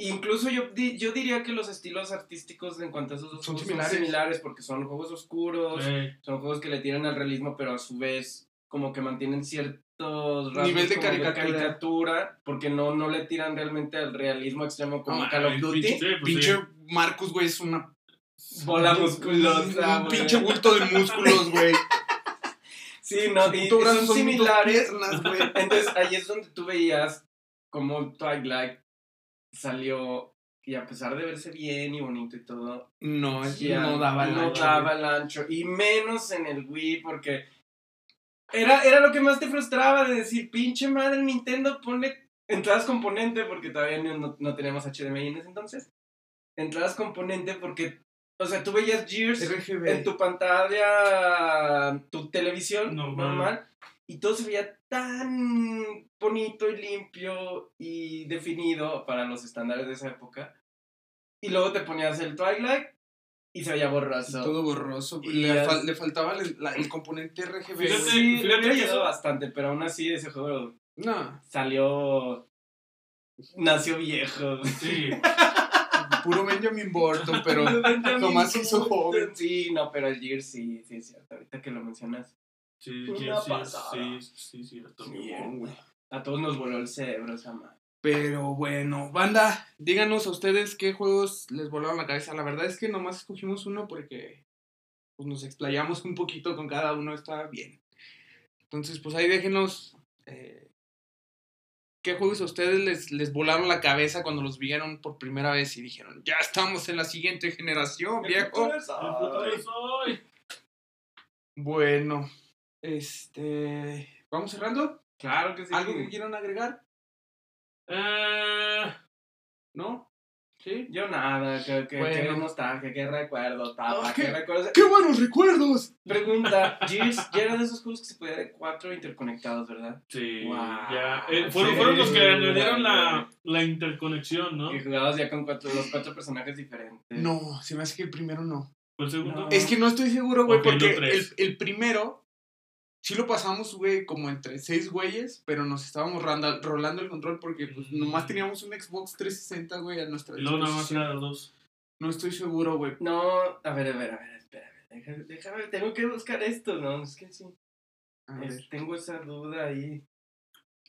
[SPEAKER 4] Incluso yo, di- yo diría que los estilos artísticos en cuanto a esos dos
[SPEAKER 2] Son
[SPEAKER 4] juegos
[SPEAKER 2] similares.
[SPEAKER 4] son similares porque son juegos oscuros,
[SPEAKER 3] Sí.
[SPEAKER 4] son juegos que le tiran al realismo, pero a su vez como que mantienen ciertos rasgos
[SPEAKER 2] Nivel de
[SPEAKER 4] como
[SPEAKER 2] caricatura.
[SPEAKER 4] caricatura, porque no, no le tiran realmente al realismo extremo como
[SPEAKER 2] No
[SPEAKER 4] Call of Duty.
[SPEAKER 3] Sí, pues
[SPEAKER 2] Pinche
[SPEAKER 3] sí.
[SPEAKER 2] Marcus, güey, es una...
[SPEAKER 4] Bola musculosa,
[SPEAKER 2] Un pinche bulto de músculos, güey.
[SPEAKER 4] Sí, no, y, son similares.
[SPEAKER 2] piernas.
[SPEAKER 4] Entonces ahí es donde tú veías como Twilight salió y a pesar de verse bien y bonito y todo,
[SPEAKER 2] No,
[SPEAKER 4] ya
[SPEAKER 2] no daba el
[SPEAKER 4] no
[SPEAKER 2] ancho,
[SPEAKER 4] daba el ancho. Y menos en el Wii, porque era, era lo que más te frustraba de decir, pinche madre Nintendo, ponle entradas componente, porque todavía no, no, no teníamos HDMI en ese entonces. Entradas componente porque, o sea, tú veías Gears
[SPEAKER 2] RGB.
[SPEAKER 4] en tu pantalla, tu televisión
[SPEAKER 3] Normal.
[SPEAKER 4] normal, y todo se veía tan bonito y limpio y definido para los estándares de esa época. Y luego te ponías el Twilight y se veía borroso.
[SPEAKER 2] Todo borroso.
[SPEAKER 4] Y
[SPEAKER 2] le, fal- le faltaba el, la- el componente RGB.
[SPEAKER 3] Fíjate.
[SPEAKER 4] Sí,
[SPEAKER 3] fíjate
[SPEAKER 4] le ayudado
[SPEAKER 3] eso-
[SPEAKER 4] bastante, pero aún así ese juego
[SPEAKER 2] No.
[SPEAKER 4] salió. Nació viejo.
[SPEAKER 3] Sí.
[SPEAKER 2] puro Benjamin Burton, pero Tomás hizo joven.
[SPEAKER 4] Sí, no, pero el Gears sí, sí, es cierto. Ahorita que lo mencionas.
[SPEAKER 3] Sí,
[SPEAKER 4] Una
[SPEAKER 3] sí, sí, sí, sí, sí, cierto.
[SPEAKER 4] A todos nos voló el cerebro esa madre.
[SPEAKER 2] Pero bueno, banda, díganos a ustedes qué juegos les volaron la cabeza. La verdad es que nomás escogimos uno porque pues, nos explayamos un poquito con cada uno, está bien. Entonces, pues ahí déjenos eh, qué juegos a ustedes les, les volaron la cabeza cuando los vieron por primera vez y dijeron, ya estamos en la siguiente generación, viejo.
[SPEAKER 3] Soy.
[SPEAKER 2] Bueno, este, vamos cerrando.
[SPEAKER 4] Claro que sí.
[SPEAKER 2] ¿Algo que quieran agregar?
[SPEAKER 3] Eh,
[SPEAKER 2] ¿No? ¿Sí?
[SPEAKER 4] Yo nada, que, que,
[SPEAKER 2] Bueno.
[SPEAKER 4] que nostalgia, que recuerdo, tapa, que
[SPEAKER 2] qué-
[SPEAKER 4] recuerdos.
[SPEAKER 2] ¡Qué buenos recuerdos!
[SPEAKER 4] Pregunta, Gears ya era de esos juegos que se podía de cuatro interconectados, ¿verdad?
[SPEAKER 3] sí,
[SPEAKER 4] Wow.
[SPEAKER 3] ya. eh, fueron,
[SPEAKER 4] Sí.
[SPEAKER 3] fueron los que añadieron la, la interconexión, ¿no?
[SPEAKER 4] Que jugabas ya con cuatro, los cuatro personajes diferentes.
[SPEAKER 2] No, se me hace que el primero no.
[SPEAKER 3] ¿Fue el segundo?
[SPEAKER 4] No.
[SPEAKER 2] Es que no estoy seguro, güey, porque el, el primero sí lo pasamos, güey, como entre seis güeyes, pero nos estábamos randa- rolando el control porque pues, nomás teníamos un Xbox 360, güey, a nuestra
[SPEAKER 3] luego nada más
[SPEAKER 2] disposición.
[SPEAKER 3] era los dos.
[SPEAKER 2] No estoy seguro, güey.
[SPEAKER 4] No, a ver, a ver, a ver, espérame. Déjame, déjame, tengo que buscar esto, ¿no? Es que sí.
[SPEAKER 2] A
[SPEAKER 4] es-
[SPEAKER 2] ver.
[SPEAKER 4] tengo esa duda ahí.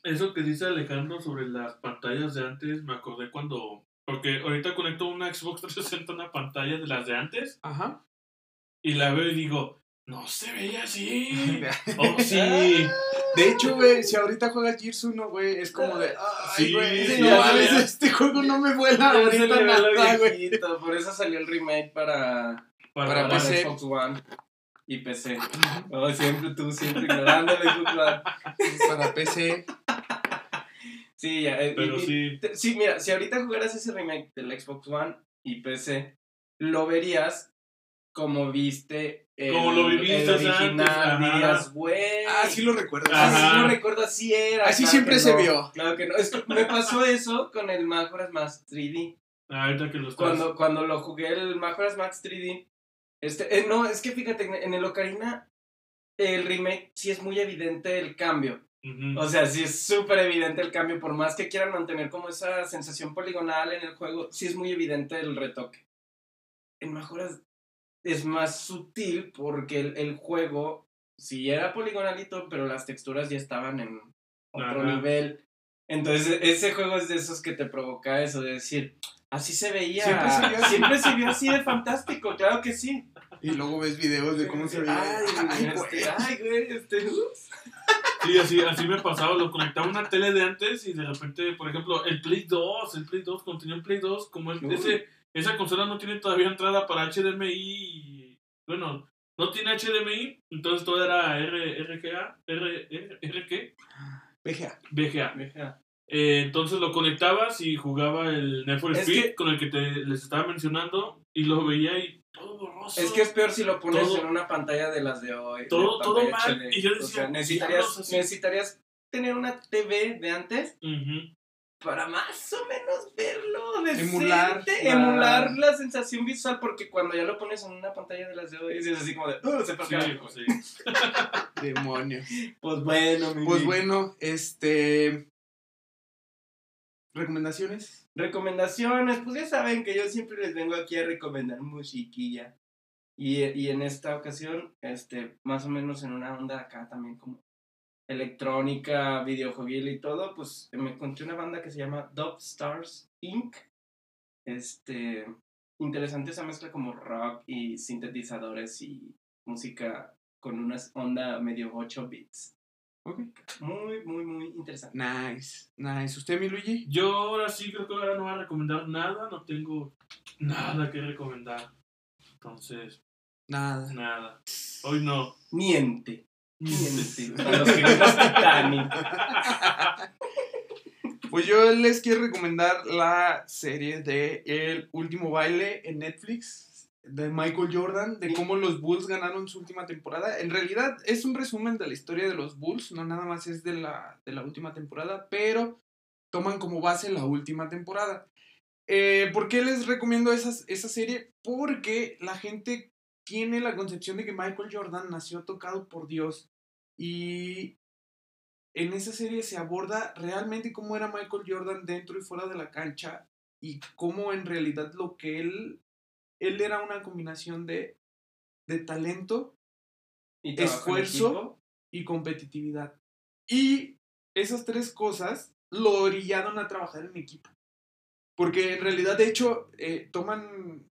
[SPEAKER 3] Eso que dice Alejandro sobre las pantallas de antes, me acordé cuando. Porque ahorita conecto una Xbox 360 a una pantalla de las de antes
[SPEAKER 2] Ajá.
[SPEAKER 3] y la veo y digo, no se veía así. oh, sí.
[SPEAKER 2] De hecho, güey, si ahorita juegas Gears 1, güey, es como de, ay,
[SPEAKER 3] Sí,
[SPEAKER 2] güey,
[SPEAKER 3] sí,
[SPEAKER 2] no este juego no me vuela ahorita nada, güey.
[SPEAKER 4] Por eso salió el remake para,
[SPEAKER 3] Para,
[SPEAKER 2] Para
[SPEAKER 4] para
[SPEAKER 2] PC.
[SPEAKER 4] Xbox One y PC. Oh, siempre tú, siempre ignorando el Xbox One.
[SPEAKER 2] Para PC.
[SPEAKER 4] Sí, ya. eh,
[SPEAKER 3] Pero
[SPEAKER 4] y-
[SPEAKER 3] sí.
[SPEAKER 4] te- sí, mira, si ahorita jugaras ese remake del Xbox One y PC, lo verías como viste el,
[SPEAKER 3] Como lo viviste
[SPEAKER 4] el original.
[SPEAKER 3] antes.
[SPEAKER 4] Dirías, güey.
[SPEAKER 2] Ah, sí lo recuerdo.
[SPEAKER 3] Ajá.
[SPEAKER 4] Así lo recuerdo, así era.
[SPEAKER 2] Así
[SPEAKER 4] claro
[SPEAKER 2] siempre se
[SPEAKER 4] no,
[SPEAKER 2] vio.
[SPEAKER 4] Claro que no. Es que me pasó eso con el Majora's Max 3D.
[SPEAKER 3] Ahorita que lo estás.
[SPEAKER 4] Cuando, cuando lo jugué el Majora's Max 3D. Este, eh, no, es que fíjate, en- el Ocarina, el remake sí es muy evidente el cambio. O sea, sí es súper evidente el cambio. Por más que quieran mantener como esa sensación poligonal en el juego, sí es muy evidente el retoque. En Majora's es más sutil porque el, el juego sí era poligonalito, pero las texturas ya estaban en otro
[SPEAKER 3] Ajá.
[SPEAKER 4] nivel. Entonces, ese juego es de esos que te provoca eso, de decir, así se veía.
[SPEAKER 2] Siempre se vio así.
[SPEAKER 4] Siempre se vio así de fantástico, claro que sí.
[SPEAKER 2] Y luego ves videos de cómo se veía.
[SPEAKER 4] Ay,
[SPEAKER 2] Ay,
[SPEAKER 4] este,
[SPEAKER 2] güey.
[SPEAKER 4] ay, güey, este, ups.
[SPEAKER 3] Sí, así, así me pasaba. Lo conectaba a una tele de antes y de repente, por ejemplo, el Play 2, el Play 2, cuando tenía el Play 2, como el- ese, esa consola no tiene todavía entrada para HDMI. y, bueno, no tiene HDMI, entonces todo era R, RGA, R, R, ¿R qué?
[SPEAKER 2] VGA.
[SPEAKER 3] VGA.
[SPEAKER 4] Deja.
[SPEAKER 3] Eh, entonces lo conectabas y jugaba el Need for
[SPEAKER 4] Es
[SPEAKER 3] Speed
[SPEAKER 4] que-
[SPEAKER 3] con el que te, les estaba mencionando y lo veía y todo borroso.
[SPEAKER 4] Es que es peor si lo pones
[SPEAKER 3] Todo-
[SPEAKER 4] en una pantalla de las de hoy. de
[SPEAKER 3] Todo- todo mal,
[SPEAKER 4] HD.
[SPEAKER 3] y yo
[SPEAKER 4] O
[SPEAKER 3] decía,
[SPEAKER 4] sea, necesitarías, necesitarías tener una TV de antes
[SPEAKER 3] Ujú.
[SPEAKER 4] Para más o menos verlo, decente,
[SPEAKER 2] Emular la-
[SPEAKER 4] emular la sensación visual, porque cuando ya lo pones en una pantalla de las de hoy, es así como de, "Uh, se
[SPEAKER 3] Sí,
[SPEAKER 4] carajo".
[SPEAKER 3] pues sí.
[SPEAKER 2] Demonios.
[SPEAKER 4] Pues bueno, mi
[SPEAKER 2] Pues bueno, este. ¿Recomendaciones?
[SPEAKER 4] Recomendaciones, pues ya saben que yo siempre les vengo aquí a recomendar musiquilla. Y, y en esta ocasión, este, más o menos en una onda acá también como electrónica, videojueguil y todo, pues me encontré una banda que se llama Dub Stars Inc. Este, interesante esa mezcla como rock y sintetizadores y música con una onda medio 8 bits.
[SPEAKER 2] Ok.
[SPEAKER 4] Muy, muy, muy interesante.
[SPEAKER 2] Nice, nice. ¿Usted, mi Luigi?
[SPEAKER 3] Yo ahora sí creo que ahora no voy a recomendar nada, no tengo nada que recomendar. Entonces,
[SPEAKER 2] Nada.
[SPEAKER 3] nada. Hoy no.
[SPEAKER 4] Miente. Miente. Para los que vimos Titanic.
[SPEAKER 2] Pues yo les quiero recomendar la serie de El último baile en Netflix de Michael Jordan, de cómo los Bulls ganaron su última temporada. En realidad es un resumen de la historia de los Bulls, no nada más es de la, de la última temporada, pero toman como base la última temporada. Eh, ¿Por qué les recomiendo esas- esa serie? Porque la gente tiene la concepción de que Michael Jordan nació tocado por Dios y en esa serie se aborda realmente cómo era Michael Jordan dentro y fuera de la cancha y cómo en realidad lo que él, él era una combinación de, de talento
[SPEAKER 4] ¿Y
[SPEAKER 2] esfuerzo. y competitividad. Y esas tres cosas lo orillaron a trabajar en equipo. Porque en realidad, de hecho, eh, toman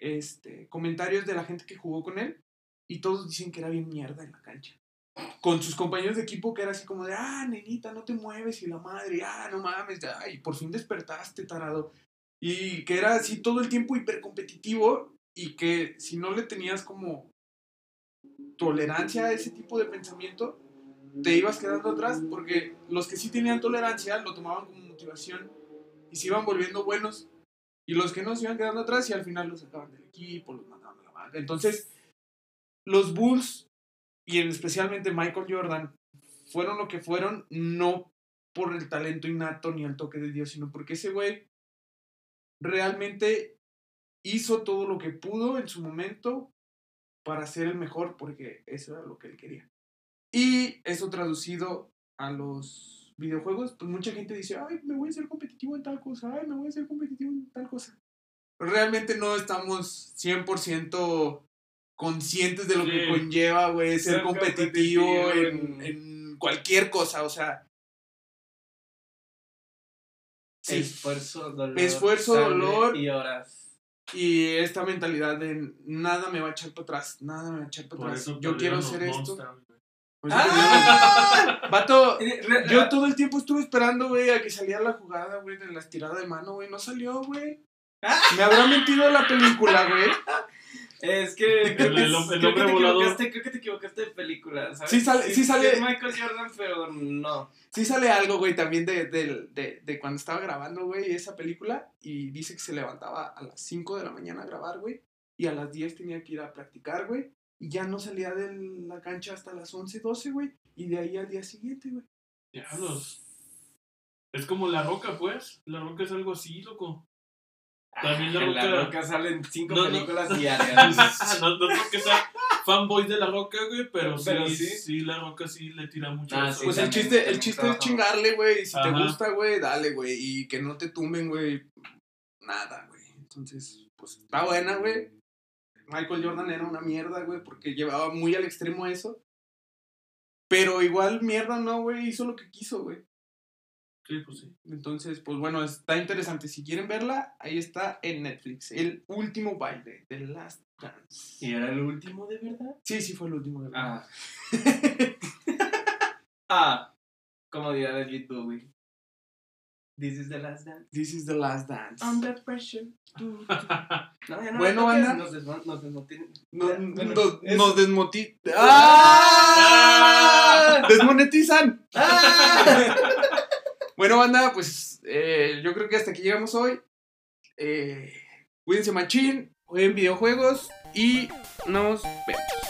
[SPEAKER 2] este, comentarios de la gente que jugó con él y todos dicen que era bien mierda en la cancha. Con sus compañeros de equipo que era así como de, ah, nenita, no te mueves y la madre, ah, no mames, ay, por fin despertaste, tarado. Y que era así todo el tiempo hipercompetitivo y que si no le tenías como tolerancia a ese tipo de pensamiento, te ibas quedando atrás porque los que sí tenían tolerancia lo tomaban como motivación y se iban volviendo buenos y los que no se iban quedando atrás y al final los sacaban del equipo, los mandaban a la banca. Entonces, los Bulls y en especialmente Michael Jordan fueron lo que fueron no por el talento innato ni el toque de Dios, sino porque ese güey realmente hizo todo lo que pudo en su momento para ser el mejor, porque eso era lo que él quería. Y eso traducido a los videojuegos, pues mucha gente dice, ay, me voy a ser competitivo en tal cosa, ay, me voy a ser competitivo en tal cosa. Realmente no estamos 100% conscientes de lo que conlleva, güey, ser
[SPEAKER 4] Ser
[SPEAKER 2] competitivo,
[SPEAKER 4] competitivo
[SPEAKER 2] en,
[SPEAKER 4] en-
[SPEAKER 2] cualquier cosa, o sea. Sí,
[SPEAKER 4] Esfuerzo, dolor.
[SPEAKER 2] Esfuerzo, dolor.
[SPEAKER 4] Y horas.
[SPEAKER 2] y esta mentalidad de nada me va a echar para atrás, nada me va a echar para
[SPEAKER 3] Por
[SPEAKER 2] atrás. Yo quiero hacer esto. Eso
[SPEAKER 4] ¡Ah!
[SPEAKER 2] Vato, yo todo el tiempo estuve esperando, güey, a que saliera la jugada, güey, de la estirada de mano, güey. No salió, güey. Me habrá mentido la película, güey.
[SPEAKER 4] Es que
[SPEAKER 3] El-
[SPEAKER 4] creo que,
[SPEAKER 3] el- el hombre volador.
[SPEAKER 4] creo que te equivocaste de película, ¿sabes?
[SPEAKER 2] Sí sale- sí sale-
[SPEAKER 4] es Michael Jordan, pero no.
[SPEAKER 2] Sí sale algo, güey, también de, de, de, de cuando estaba grabando, güey, esa película. Y dice que se levantaba a las 5 de la mañana a grabar, güey. Y a las 10 tenía que ir a practicar, güey. Y ya no salía de la cancha hasta las 11, 12, güey. Y de ahí al día siguiente, güey.
[SPEAKER 3] Diablos. Es como la roca, pues. La roca es algo así, loco. También la
[SPEAKER 4] En la
[SPEAKER 3] Roca-
[SPEAKER 4] roca salen cinco
[SPEAKER 3] No, no.
[SPEAKER 4] películas diarias.
[SPEAKER 3] no, no creo que sea fanboy de la roca, güey, pero,
[SPEAKER 4] Pero
[SPEAKER 3] sí,
[SPEAKER 4] sí.
[SPEAKER 3] sí, la roca sí le tira mucho.
[SPEAKER 4] Ah, sí,
[SPEAKER 2] Pues el
[SPEAKER 4] también,
[SPEAKER 2] chiste, el chiste es chingarle, güey. y Si te gusta, güey, dale, güey. Y que no te tumben, güey. Nada, güey. Entonces, pues está buena, güey. Michael Jordan era una mierda, güey, porque llevaba muy al extremo eso. Pero igual, mierda, no, güey. Hizo lo que quiso, güey.
[SPEAKER 3] Sí, pues sí.
[SPEAKER 2] Entonces, pues bueno, está interesante. Si quieren verla, ahí está en Netflix. El último baile, The Last Dance.
[SPEAKER 4] ¿Y era el último de verdad?
[SPEAKER 2] Sí, sí, fue el último. de verdad.
[SPEAKER 4] Ah. ah, como dirá David Bowie. This is the last dance.
[SPEAKER 2] This is The Last Dance.
[SPEAKER 4] Under pressure. Tu, tu. No, ya no
[SPEAKER 2] Bueno, banda.
[SPEAKER 4] Nos, desmo- nos desmotiven.
[SPEAKER 2] No-
[SPEAKER 4] Bueno,
[SPEAKER 2] nos,
[SPEAKER 4] es-
[SPEAKER 2] nos desmoti- ¡Ah! ¡Desmonetizan!
[SPEAKER 4] ¡Ah!
[SPEAKER 2] Bueno, banda, pues eh, yo creo que hasta aquí llegamos hoy. Eh, cuídense machín, jueguen videojuegos y nos vemos.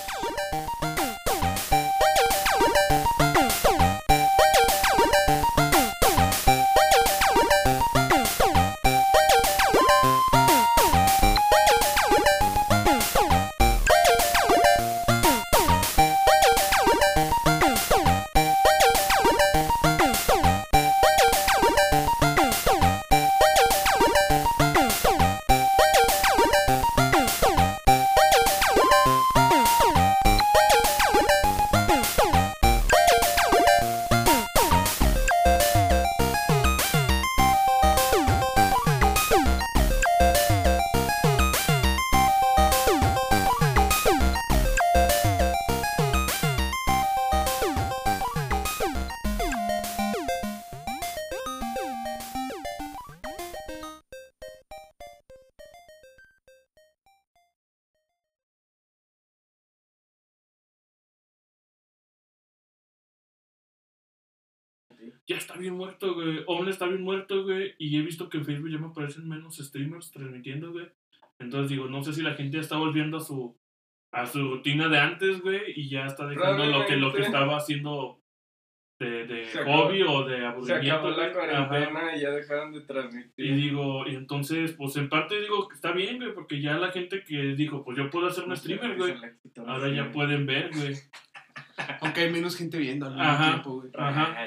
[SPEAKER 3] Bien muerto, güey. Omni está bien muerto, güey. Y he visto que en Facebook ya me aparecen menos streamers transmitiendo, güey. Entonces digo, no sé si la gente ya está volviendo a su a su rutina de antes, güey, y ya está dejando lo que lo que estaba haciendo de, de
[SPEAKER 4] Se acabó-
[SPEAKER 3] hobby o de
[SPEAKER 4] Se
[SPEAKER 3] aburrimiento.
[SPEAKER 4] acabó la cuarentena y ya dejaron de
[SPEAKER 3] Y
[SPEAKER 4] transmitir.
[SPEAKER 3] digo, y entonces, pues en parte digo que está bien, güey, porque ya la gente que dijo, pues yo puedo hacer un streamer, güey. Ahora ya pueden ver, güey.
[SPEAKER 2] Aunque hay menos gente viendo al mismo
[SPEAKER 3] Ajá.
[SPEAKER 2] tiempo, güey.
[SPEAKER 3] Ajá.